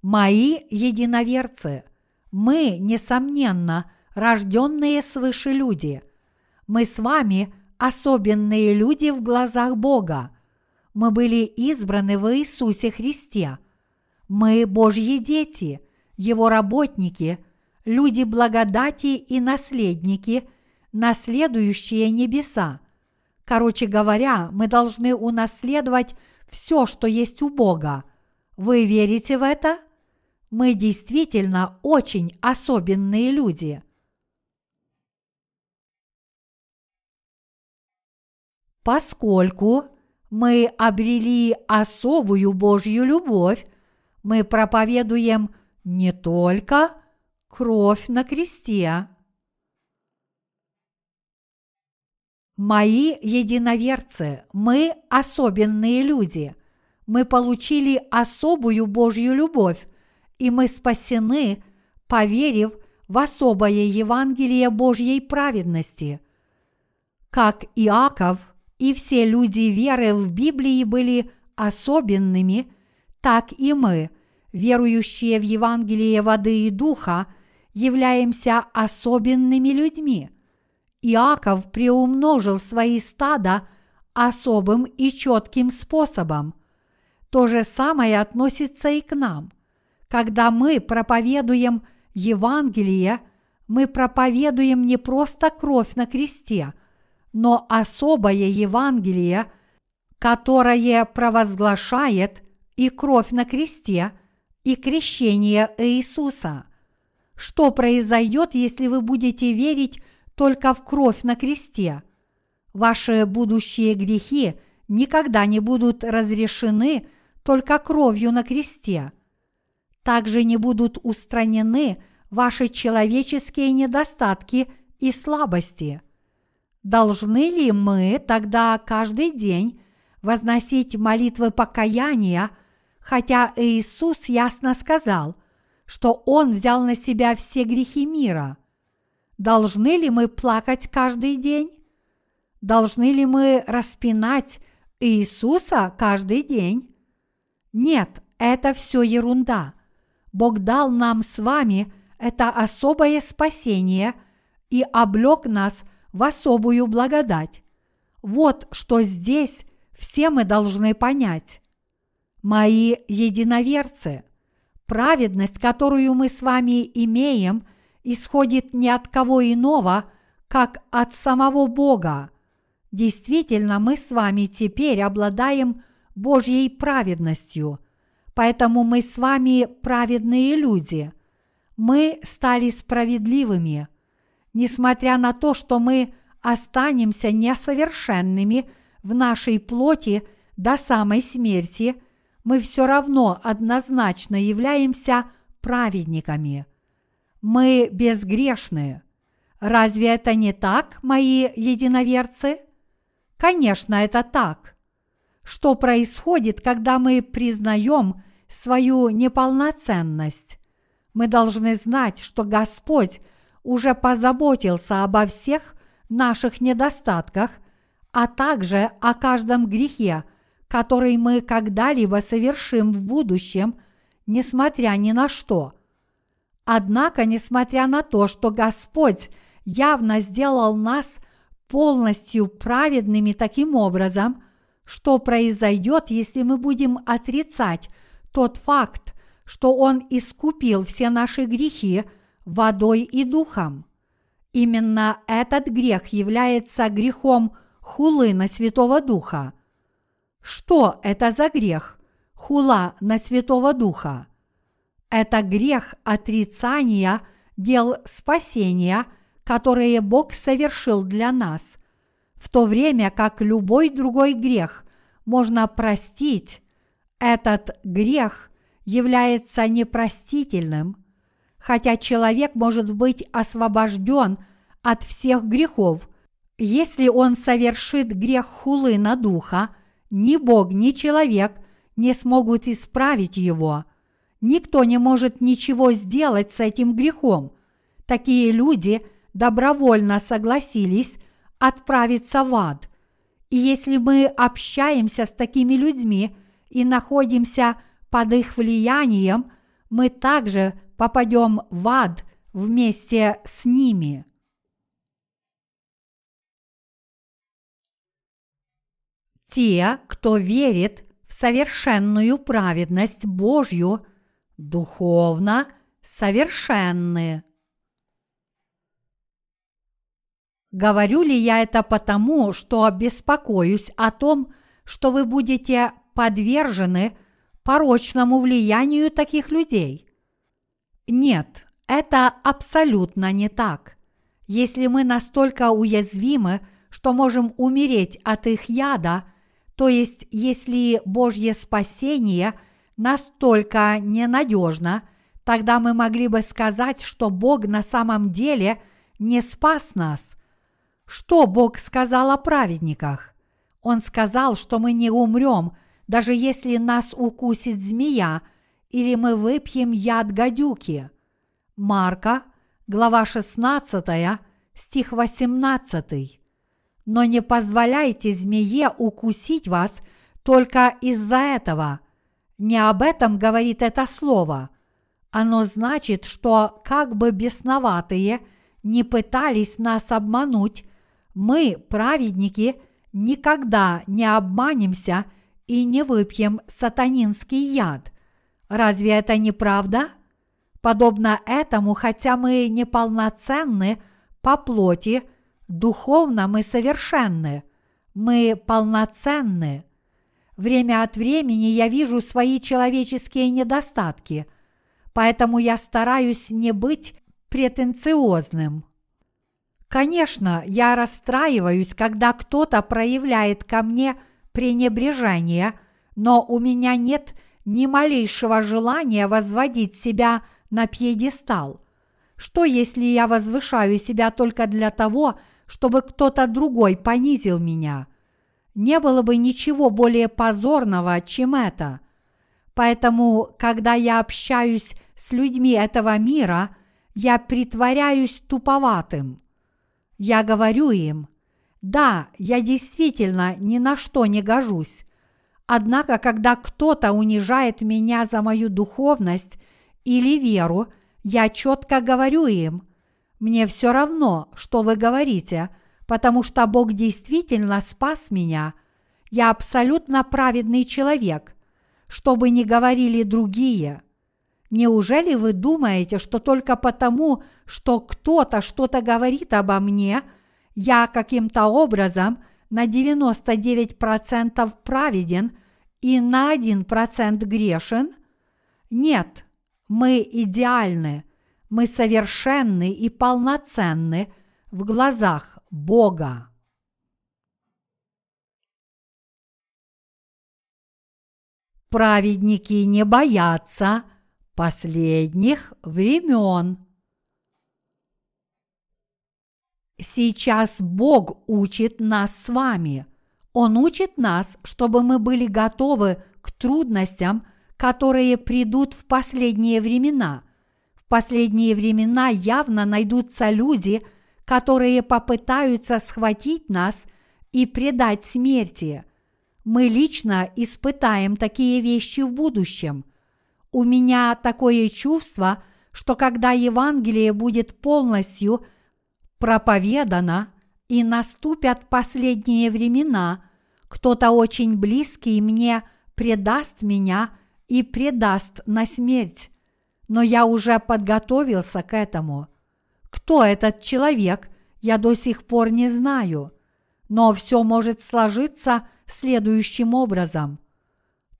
Мои единоверцы, мы, несомненно, рожденные свыше люди. Мы с вами особенные люди в глазах Бога. Мы были избраны в Иисусе Христе. Мы Божьи дети – его работники, люди благодати и наследники, наследующие небеса. Короче говоря, мы должны унаследовать все, что есть у Бога. Вы верите в это? Мы действительно очень особенные люди. Поскольку мы обрели особую Божью любовь, мы проповедуем – не только кровь на кресте. Мои единоверцы, мы особенные люди. Мы получили особую Божью любовь, и мы спасены, поверив в особое Евангелие Божьей праведности. Как Иаков и все люди веры в Библии были особенными, так и мы – верующие в Евангелие воды и духа, являемся особенными людьми. Иаков приумножил свои стада особым и четким способом. То же самое относится и к нам. Когда мы проповедуем Евангелие, мы проповедуем не просто кровь на кресте, но особое Евангелие, которое провозглашает и кровь на кресте, и крещение Иисуса. Что произойдет, если вы будете верить только в кровь на кресте? Ваши будущие грехи никогда не будут разрешены только кровью на кресте. Также не будут устранены ваши человеческие недостатки и слабости. Должны ли мы тогда каждый день возносить молитвы покаяния, хотя Иисус ясно сказал, что Он взял на себя все грехи мира? Должны ли мы плакать каждый день? Должны ли мы распинать Иисуса каждый день? Нет, это все ерунда. Бог дал нам с вами это особое спасение и облег нас в особую благодать. Вот что здесь все мы должны понять. Мои единоверцы, праведность, которую мы с вами имеем, исходит не от кого иного, как от самого Бога. Действительно, мы с вами теперь обладаем Божьей праведностью. Поэтому мы с вами праведные люди. Мы стали справедливыми. Несмотря на то, что мы останемся несовершенными в нашей плоти до самой смерти, мы все равно однозначно являемся праведниками. Мы безгрешные. Разве это не так, мои единоверцы? Конечно, это так что происходит, когда мы признаем свою неполноценность. Мы должны знать, что Господь уже позаботился обо всех наших недостатках, а также о каждом грехе, который мы когда-либо совершим в будущем, несмотря ни на что. Однако, несмотря на то, что Господь явно сделал нас полностью праведными таким образом, что произойдет, если мы будем отрицать тот факт, что Он искупил все наши грехи водой и духом. Именно этот грех является грехом хулы на Святого Духа. Что это за грех? Хула на Святого Духа. Это грех отрицания дел спасения, которые Бог совершил для нас – в то время как любой другой грех можно простить, этот грех является непростительным, хотя человек может быть освобожден от всех грехов, если он совершит грех хулы на духа, ни Бог, ни человек не смогут исправить его. Никто не может ничего сделать с этим грехом. Такие люди добровольно согласились отправиться в ад. И если мы общаемся с такими людьми и находимся под их влиянием, мы также попадем в ад вместе с ними. Те, кто верит в совершенную праведность Божью, духовно совершенны. Говорю ли я это потому, что беспокоюсь о том, что вы будете подвержены порочному влиянию таких людей? Нет, это абсолютно не так. Если мы настолько уязвимы, что можем умереть от их яда, то есть если Божье спасение настолько ненадежно, тогда мы могли бы сказать, что Бог на самом деле не спас нас, что Бог сказал о праведниках? Он сказал, что мы не умрем, даже если нас укусит змея или мы выпьем яд гадюки. Марка, глава 16, стих 18. Но не позволяйте змее укусить вас только из-за этого. Не об этом говорит это слово. Оно значит, что как бы бесноватые не пытались нас обмануть, мы, праведники, никогда не обманемся и не выпьем сатанинский яд. Разве это не правда? Подобно этому, хотя мы неполноценны по плоти, духовно мы совершенны, мы полноценны. Время от времени я вижу свои человеческие недостатки, поэтому я стараюсь не быть претенциозным. Конечно, я расстраиваюсь, когда кто-то проявляет ко мне пренебрежение, но у меня нет ни малейшего желания возводить себя на пьедестал. Что если я возвышаю себя только для того, чтобы кто-то другой понизил меня? Не было бы ничего более позорного, чем это. Поэтому, когда я общаюсь с людьми этого мира, я притворяюсь туповатым. Я говорю им, да, я действительно ни на что не гожусь. Однако, когда кто-то унижает меня за мою духовность или веру, я четко говорю им, мне все равно, что вы говорите, потому что Бог действительно спас меня. Я абсолютно праведный человек, что бы ни говорили другие. Неужели вы думаете, что только потому, что кто-то что-то говорит обо мне, я каким-то образом на 99% праведен и на 1% грешен? Нет, мы идеальны, мы совершенны и полноценны в глазах Бога. Праведники не боятся последних времен. Сейчас Бог учит нас с вами. Он учит нас, чтобы мы были готовы к трудностям, которые придут в последние времена. Последние времена явно найдутся люди, которые попытаются схватить нас и предать смерти. Мы лично испытаем такие вещи в будущем. У меня такое чувство, что когда Евангелие будет полностью проповедано и наступят последние времена, кто-то очень близкий мне предаст меня – и предаст на смерть. Но я уже подготовился к этому. Кто этот человек, я до сих пор не знаю. Но все может сложиться следующим образом.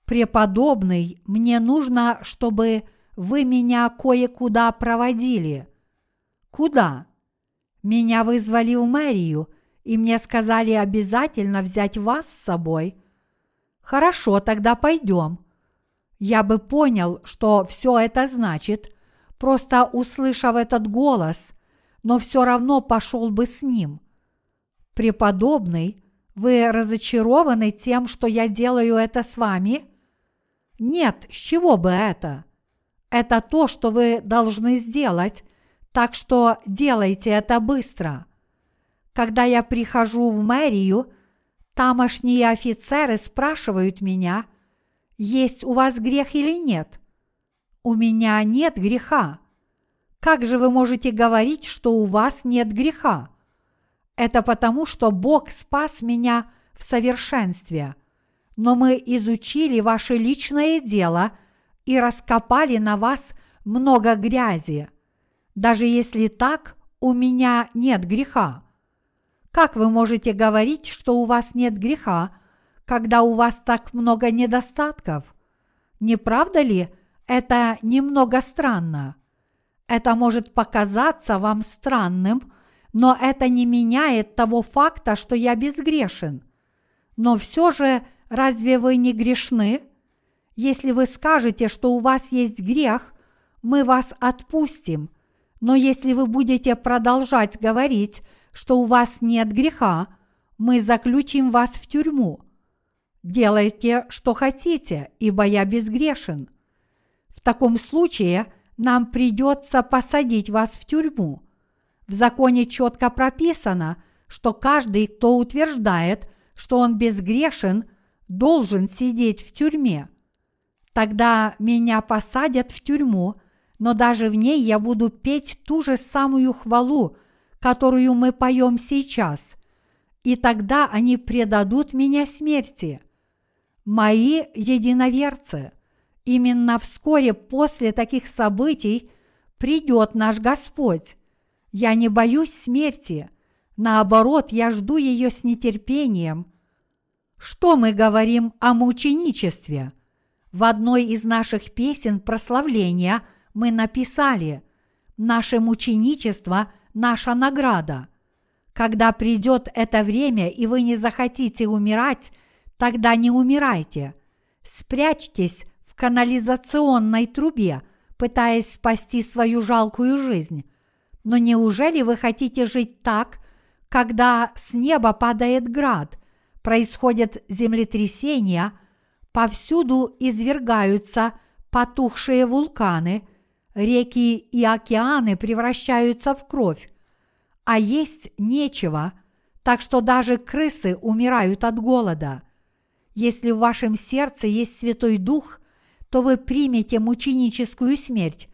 Преподобный, мне нужно, чтобы вы меня кое-куда проводили. Куда? Меня вызвали в мэрию, и мне сказали обязательно взять вас с собой. Хорошо, тогда пойдем я бы понял, что все это значит, просто услышав этот голос, но все равно пошел бы с ним. Преподобный, вы разочарованы тем, что я делаю это с вами? Нет, с чего бы это? Это то, что вы должны сделать, так что делайте это быстро. Когда я прихожу в мэрию, тамошние офицеры спрашивают меня – есть у вас грех или нет? У меня нет греха. Как же вы можете говорить, что у вас нет греха? Это потому, что Бог спас меня в совершенстве. Но мы изучили ваше личное дело и раскопали на вас много грязи. Даже если так, у меня нет греха. Как вы можете говорить, что у вас нет греха, когда у вас так много недостатков? Не правда ли это немного странно? Это может показаться вам странным, но это не меняет того факта, что я безгрешен. Но все же, разве вы не грешны? Если вы скажете, что у вас есть грех, мы вас отпустим. Но если вы будете продолжать говорить, что у вас нет греха, мы заключим вас в тюрьму. Делайте, что хотите, ибо я безгрешен. В таком случае нам придется посадить вас в тюрьму. В законе четко прописано, что каждый, кто утверждает, что он безгрешен, должен сидеть в тюрьме. Тогда меня посадят в тюрьму, но даже в ней я буду петь ту же самую хвалу, которую мы поем сейчас. и тогда они предадут меня смерти. Мои единоверцы, именно вскоре после таких событий придет наш Господь. Я не боюсь смерти, наоборот, я жду ее с нетерпением. Что мы говорим о мученичестве? В одной из наших песен прославления мы написали «Наше мученичество – наша награда». Когда придет это время, и вы не захотите умирать, тогда не умирайте. Спрячьтесь в канализационной трубе, пытаясь спасти свою жалкую жизнь. Но неужели вы хотите жить так, когда с неба падает град, происходят землетрясения – повсюду извергаются потухшие вулканы, реки и океаны превращаются в кровь, а есть нечего, так что даже крысы умирают от голода. Если в вашем сердце есть Святой Дух, то вы примете мученическую смерть,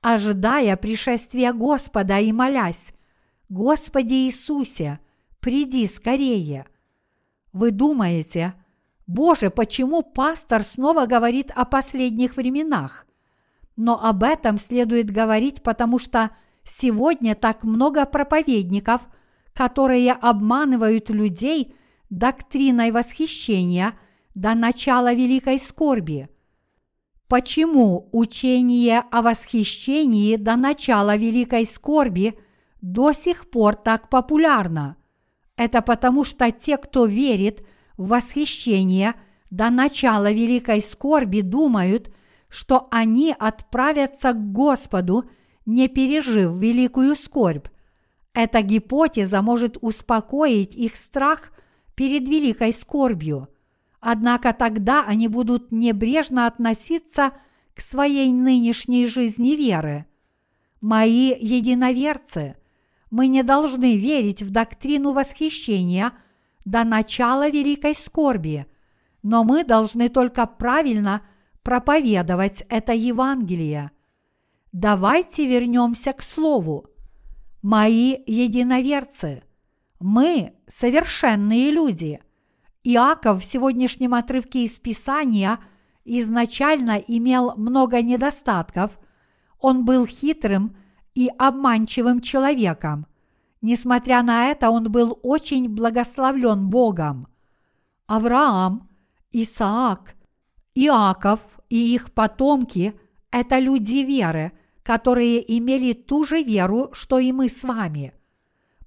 ожидая пришествия Господа и молясь, «Господи Иисусе, приди скорее!» Вы думаете – Боже, почему пастор снова говорит о последних временах? Но об этом следует говорить, потому что сегодня так много проповедников, которые обманывают людей доктриной восхищения до начала великой скорби. Почему учение о восхищении до начала великой скорби до сих пор так популярно? Это потому, что те, кто верит – восхищение до начала великой скорби думают, что они отправятся к Господу, не пережив великую скорбь. Эта гипотеза может успокоить их страх перед великой скорбью. Однако тогда они будут небрежно относиться к своей нынешней жизни веры. Мои единоверцы, мы не должны верить в доктрину восхищения – до начала великой скорби, но мы должны только правильно проповедовать это Евангелие. Давайте вернемся к Слову. Мои единоверцы, мы совершенные люди. Иаков в сегодняшнем отрывке из Писания изначально имел много недостатков, он был хитрым и обманчивым человеком – Несмотря на это, он был очень благословлен Богом. Авраам, Исаак, Иаков и их потомки – это люди веры, которые имели ту же веру, что и мы с вами.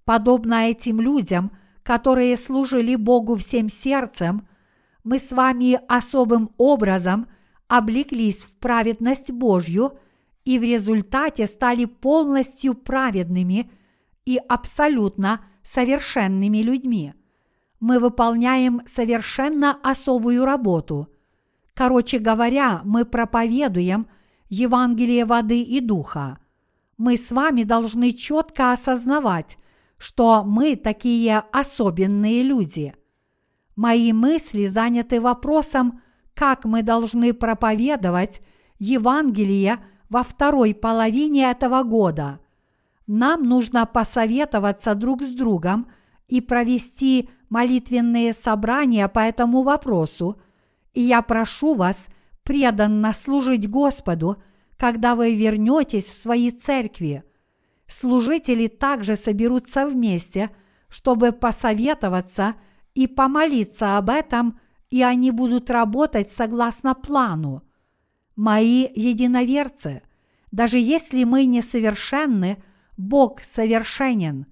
Подобно этим людям, которые служили Богу всем сердцем, мы с вами особым образом облеклись в праведность Божью и в результате стали полностью праведными – и абсолютно совершенными людьми. Мы выполняем совершенно особую работу. Короче говоря, мы проповедуем Евангелие воды и духа. Мы с вами должны четко осознавать, что мы такие особенные люди. Мои мысли заняты вопросом, как мы должны проповедовать Евангелие во второй половине этого года – нам нужно посоветоваться друг с другом и провести молитвенные собрания по этому вопросу, и я прошу вас преданно служить Господу, когда вы вернетесь в свои церкви. Служители также соберутся вместе, чтобы посоветоваться и помолиться об этом, и они будут работать согласно плану. Мои единоверцы, даже если мы несовершенны, Бог совершенен,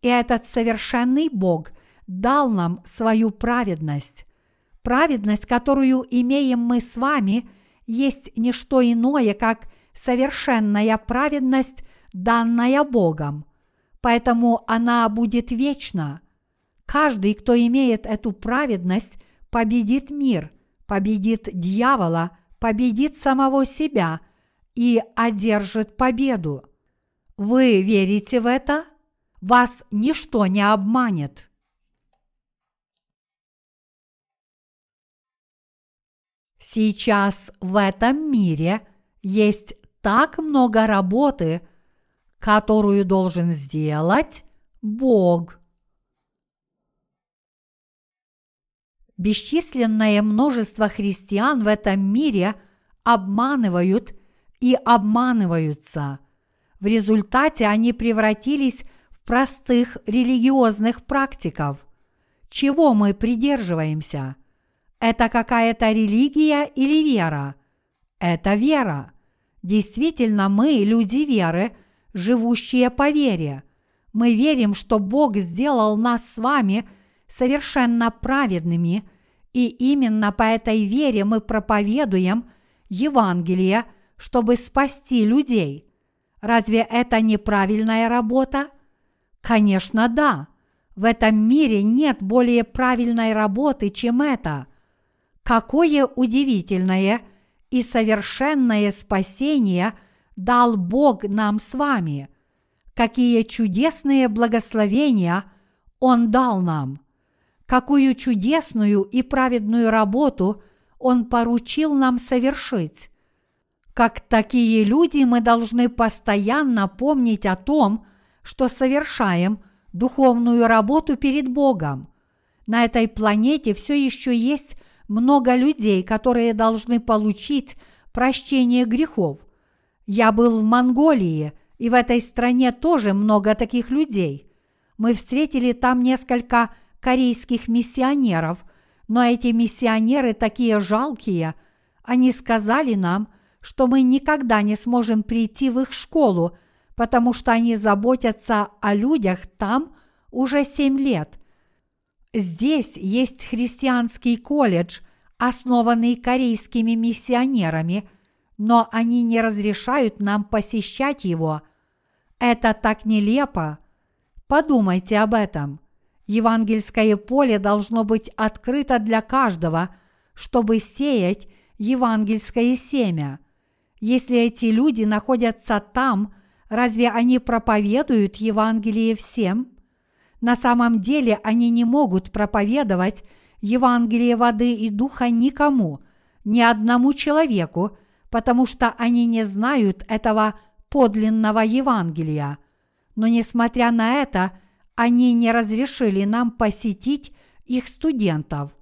и этот совершенный Бог дал нам свою праведность. Праведность, которую имеем мы с вами, есть не что иное, как совершенная праведность, данная Богом. Поэтому она будет вечна. Каждый, кто имеет эту праведность, победит мир, победит дьявола, победит самого себя и одержит победу. Вы верите в это? Вас ничто не обманет. Сейчас в этом мире есть так много работы, которую должен сделать Бог. Бесчисленное множество христиан в этом мире обманывают и обманываются. В результате они превратились в простых религиозных практиков. Чего мы придерживаемся? Это какая-то религия или вера? Это вера. Действительно, мы люди веры, живущие по вере. Мы верим, что Бог сделал нас с вами – совершенно праведными, и именно по этой вере мы проповедуем Евангелие, чтобы спасти людей. Разве это неправильная работа? Конечно, да. В этом мире нет более правильной работы, чем это. Какое удивительное и совершенное спасение дал Бог нам с вами. Какие чудесные благословения Он дал нам какую чудесную и праведную работу Он поручил нам совершить. Как такие люди мы должны постоянно помнить о том, что совершаем духовную работу перед Богом. На этой планете все еще есть много людей, которые должны получить прощение грехов. Я был в Монголии, и в этой стране тоже много таких людей. Мы встретили там несколько корейских миссионеров, но эти миссионеры такие жалкие, они сказали нам, что мы никогда не сможем прийти в их школу, потому что они заботятся о людях там уже семь лет. Здесь есть христианский колледж, основанный корейскими миссионерами, но они не разрешают нам посещать его. Это так нелепо. Подумайте об этом. Евангельское поле должно быть открыто для каждого, чтобы сеять евангельское семя. Если эти люди находятся там, разве они проповедуют Евангелие всем? На самом деле они не могут проповедовать Евангелие воды и духа никому, ни одному человеку, потому что они не знают этого подлинного Евангелия. Но несмотря на это – они не разрешили нам посетить их студентов.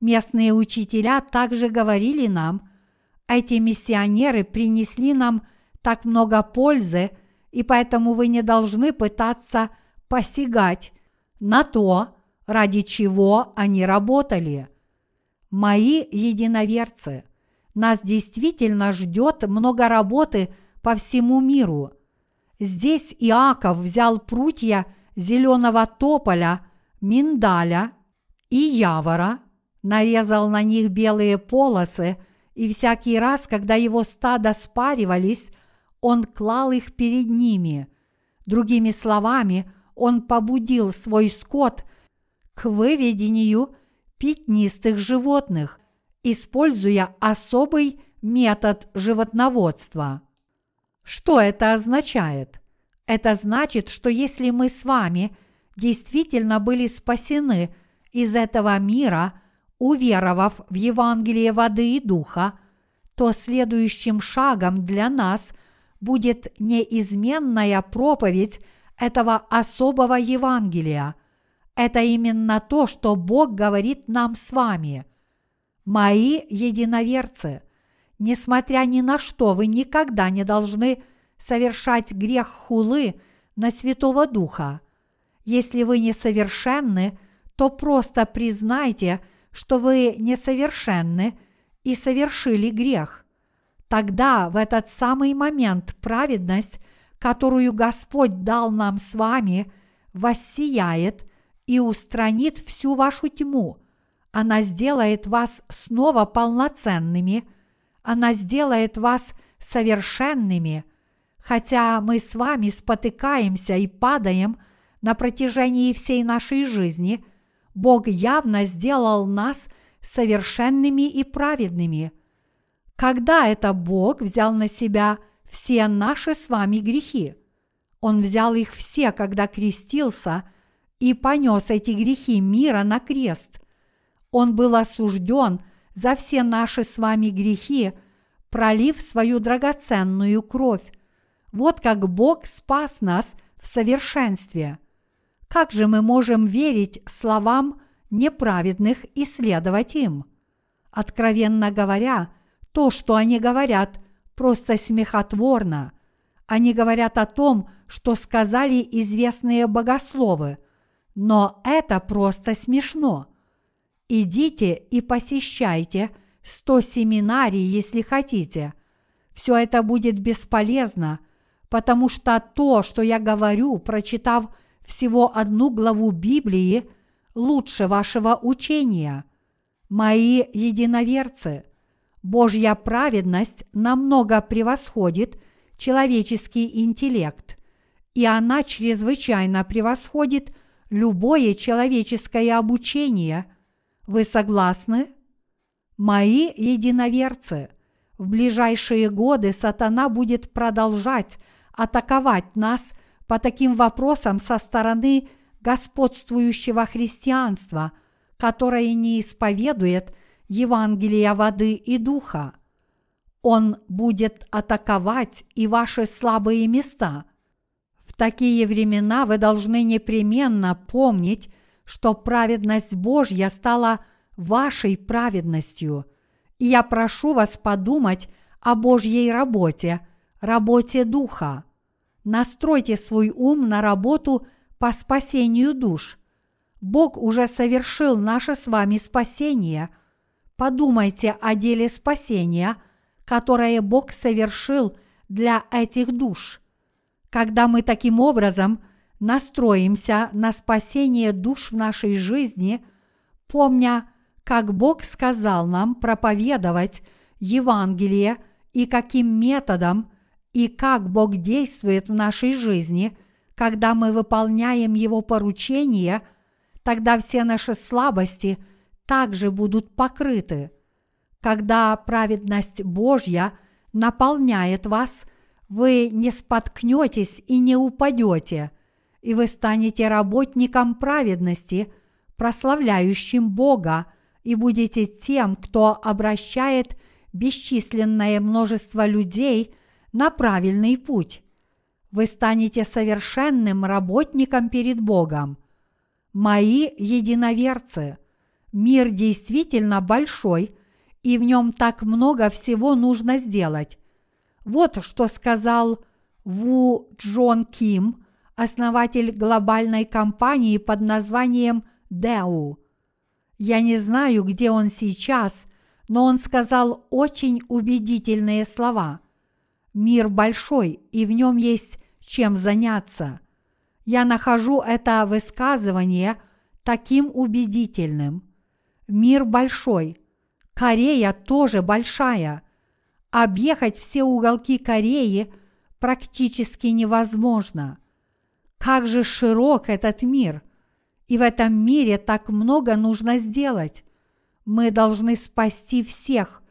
Местные учителя также говорили нам, эти миссионеры принесли нам так много пользы, и поэтому вы не должны пытаться посягать на то, ради чего они работали. Мои единоверцы, нас действительно ждет много работы по всему миру. Здесь Иаков взял прутья – зеленого тополя, миндаля и явора, нарезал на них белые полосы, и всякий раз, когда его стада спаривались, он клал их перед ними. Другими словами, он побудил свой скот к выведению пятнистых животных, используя особый метод животноводства. Что это означает? Это значит, что если мы с вами действительно были спасены из этого мира, уверовав в Евангелие воды и духа, то следующим шагом для нас будет неизменная проповедь этого особого Евангелия. Это именно то, что Бог говорит нам с вами. Мои единоверцы, несмотря ни на что, вы никогда не должны – совершать грех хулы на Святого Духа. Если вы несовершенны, то просто признайте, что вы несовершенны и совершили грех. Тогда в этот самый момент праведность, которую Господь дал нам с вами, воссияет и устранит всю вашу тьму. Она сделает вас снова полноценными, она сделает вас совершенными – Хотя мы с вами спотыкаемся и падаем на протяжении всей нашей жизни, Бог явно сделал нас совершенными и праведными. Когда это Бог взял на себя все наши с вами грехи? Он взял их все, когда крестился и понес эти грехи мира на крест. Он был осужден за все наши с вами грехи, пролив свою драгоценную кровь. Вот как Бог спас нас в совершенстве. Как же мы можем верить словам неправедных и следовать им. Откровенно говоря, то, что они говорят, просто смехотворно. Они говорят о том, что сказали известные богословы, но это просто смешно. Идите и посещайте сто семинарий, если хотите. Все это будет бесполезно, потому что то, что я говорю, прочитав всего одну главу Библии, лучше вашего учения. Мои единоверцы, Божья праведность намного превосходит человеческий интеллект, и она чрезвычайно превосходит любое человеческое обучение. Вы согласны? Мои единоверцы, в ближайшие годы сатана будет продолжать атаковать нас по таким вопросам со стороны господствующего христианства, которое не исповедует Евангелия воды и духа. Он будет атаковать и ваши слабые места. В такие времена вы должны непременно помнить, что праведность Божья стала вашей праведностью. И я прошу вас подумать о Божьей работе, работе Духа. Настройте свой ум на работу по спасению душ. Бог уже совершил наше с вами спасение. Подумайте о деле спасения, которое Бог совершил для этих душ. Когда мы таким образом настроимся на спасение душ в нашей жизни, помня, как Бог сказал нам проповедовать Евангелие и каким методом и как Бог действует в нашей жизни, когда мы выполняем Его поручения, тогда все наши слабости также будут покрыты. Когда праведность Божья наполняет вас, вы не споткнетесь и не упадете, и вы станете работником праведности, прославляющим Бога, и будете тем, кто обращает бесчисленное множество людей на правильный путь. Вы станете совершенным работником перед Богом. Мои единоверцы, мир действительно большой, и в нем так много всего нужно сделать. Вот что сказал Ву Джон Ким, основатель глобальной компании под названием Дэу. Я не знаю, где он сейчас, но он сказал очень убедительные слова – Мир большой, и в нем есть чем заняться. Я нахожу это высказывание таким убедительным. Мир большой. Корея тоже большая. Объехать все уголки Кореи практически невозможно. Как же широк этот мир! И в этом мире так много нужно сделать. Мы должны спасти всех,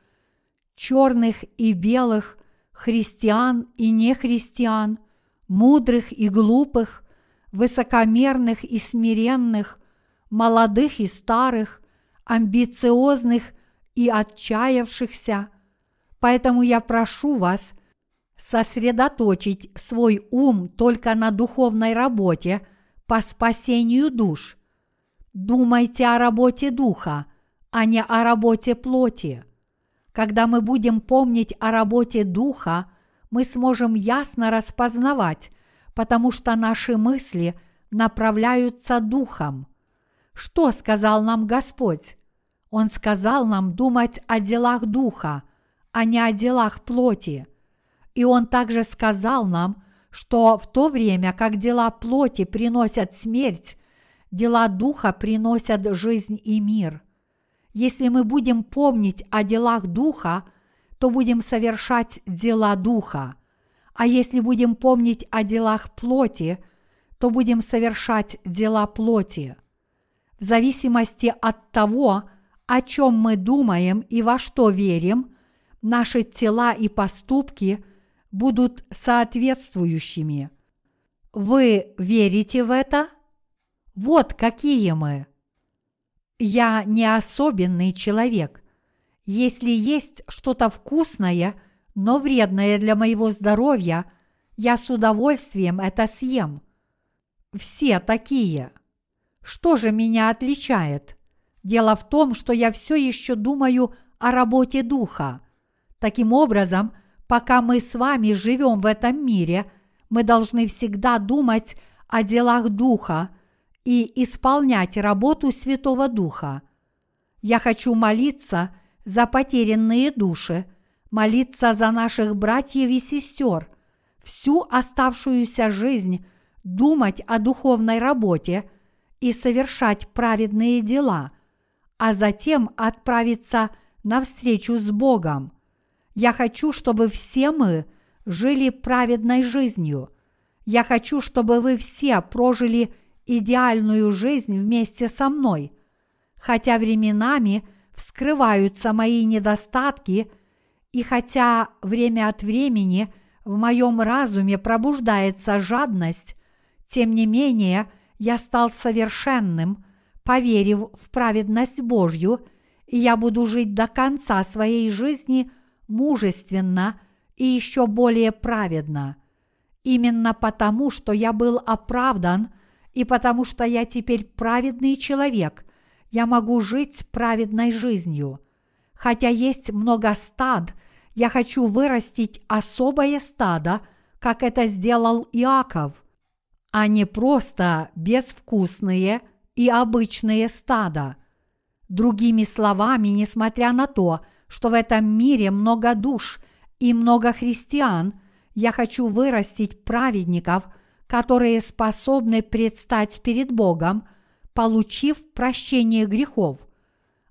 черных и белых, христиан и нехристиан, мудрых и глупых, высокомерных и смиренных, молодых и старых, амбициозных и отчаявшихся. Поэтому я прошу вас сосредоточить свой ум только на духовной работе по спасению душ. Думайте о работе духа, а не о работе плоти. Когда мы будем помнить о работе Духа, мы сможем ясно распознавать, потому что наши мысли направляются Духом. Что сказал нам Господь? Он сказал нам думать о делах Духа, а не о делах плоти. И Он также сказал нам, что в то время, как дела плоти приносят смерть, дела Духа приносят жизнь и мир – если мы будем помнить о делах Духа, то будем совершать дела Духа. А если будем помнить о делах плоти, то будем совершать дела плоти. В зависимости от того, о чем мы думаем и во что верим, наши тела и поступки будут соответствующими. Вы верите в это? Вот какие мы. Я не особенный человек. Если есть что-то вкусное, но вредное для моего здоровья, я с удовольствием это съем. Все такие. Что же меня отличает? Дело в том, что я все еще думаю о работе Духа. Таким образом, пока мы с вами живем в этом мире, мы должны всегда думать о делах Духа и исполнять работу Святого Духа. Я хочу молиться за потерянные души, молиться за наших братьев и сестер, всю оставшуюся жизнь думать о духовной работе и совершать праведные дела, а затем отправиться на встречу с Богом. Я хочу, чтобы все мы жили праведной жизнью. Я хочу, чтобы вы все прожили идеальную жизнь вместе со мной, хотя временами вскрываются мои недостатки, и хотя время от времени в моем разуме пробуждается жадность, тем не менее я стал совершенным, поверив в праведность Божью, и я буду жить до конца своей жизни мужественно и еще более праведно. Именно потому, что я был оправдан – и потому что я теперь праведный человек, я могу жить праведной жизнью. Хотя есть много стад, я хочу вырастить особое стадо, как это сделал Иаков, а не просто безвкусные и обычные стада. Другими словами, несмотря на то, что в этом мире много душ и много христиан, я хочу вырастить праведников – которые способны предстать перед Богом, получив прощение грехов,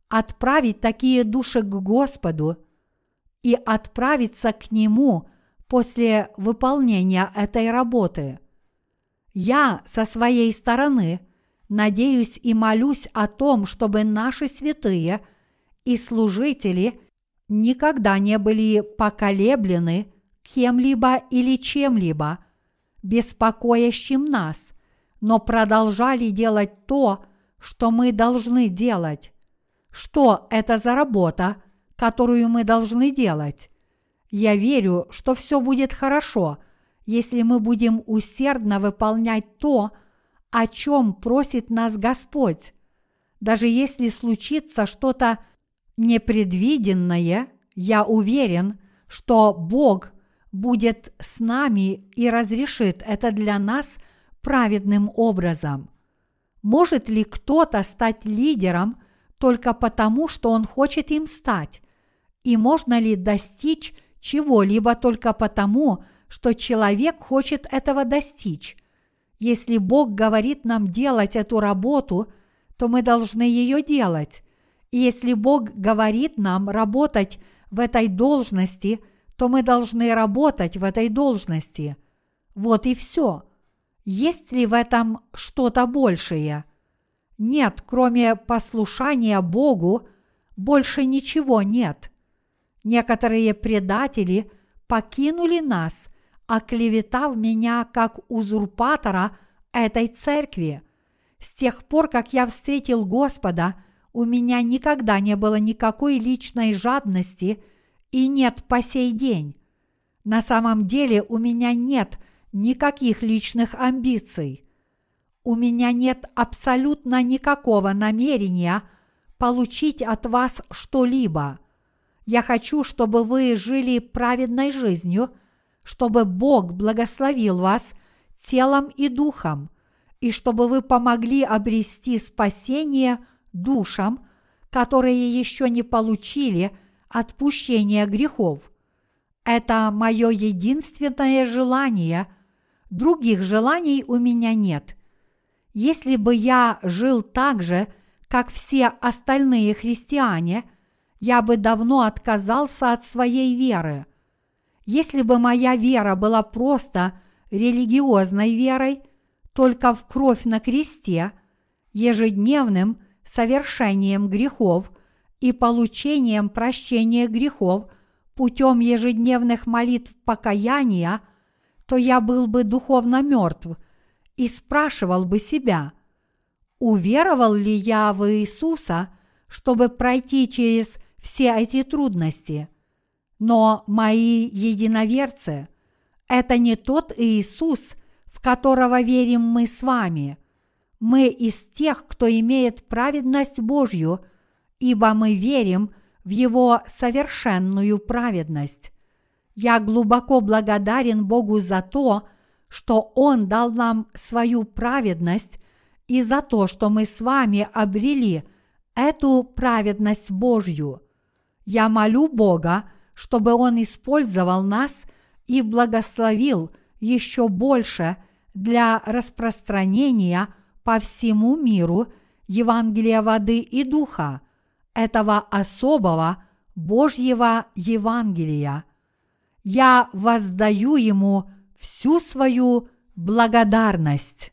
отправить такие души к Господу и отправиться к Нему после выполнения этой работы. Я со своей стороны надеюсь и молюсь о том, чтобы наши святые и служители никогда не были поколеблены кем-либо или чем-либо – беспокоящим нас, но продолжали делать то, что мы должны делать. Что это за работа, которую мы должны делать? Я верю, что все будет хорошо, если мы будем усердно выполнять то, о чем просит нас Господь. Даже если случится что-то непредвиденное, я уверен, что Бог будет с нами и разрешит это для нас праведным образом. Может ли кто-то стать лидером только потому, что он хочет им стать? И можно ли достичь чего-либо только потому, что человек хочет этого достичь? Если Бог говорит нам делать эту работу, то мы должны ее делать. Если Бог говорит нам работать в этой должности – то мы должны работать в этой должности. Вот и все. Есть ли в этом что-то большее? Нет, кроме послушания Богу, больше ничего нет. Некоторые предатели покинули нас, оклеветав меня как узурпатора этой церкви. С тех пор, как я встретил Господа, у меня никогда не было никакой личной жадности – и нет по сей день. На самом деле у меня нет никаких личных амбиций. У меня нет абсолютно никакого намерения получить от вас что-либо. Я хочу, чтобы вы жили праведной жизнью, чтобы Бог благословил вас телом и духом, и чтобы вы помогли обрести спасение душам, которые еще не получили – отпущения грехов. Это мое единственное желание, других желаний у меня нет. Если бы я жил так же, как все остальные христиане, я бы давно отказался от своей веры. Если бы моя вера была просто религиозной верой, только в кровь на кресте, ежедневным совершением грехов и получением прощения грехов путем ежедневных молитв покаяния, то я был бы духовно мертв и спрашивал бы себя, уверовал ли я в Иисуса, чтобы пройти через все эти трудности. Но мои единоверцы – это не тот Иисус, в которого верим мы с вами. Мы из тех, кто имеет праведность Божью, ибо мы верим в Его совершенную праведность. Я глубоко благодарен Богу за то, что Он дал нам свою праведность и за то, что мы с вами обрели эту праведность Божью. Я молю Бога, чтобы Он использовал нас и благословил еще больше для распространения по всему миру Евангелия воды и духа, этого особого Божьего Евангелия. Я воздаю Ему всю свою благодарность.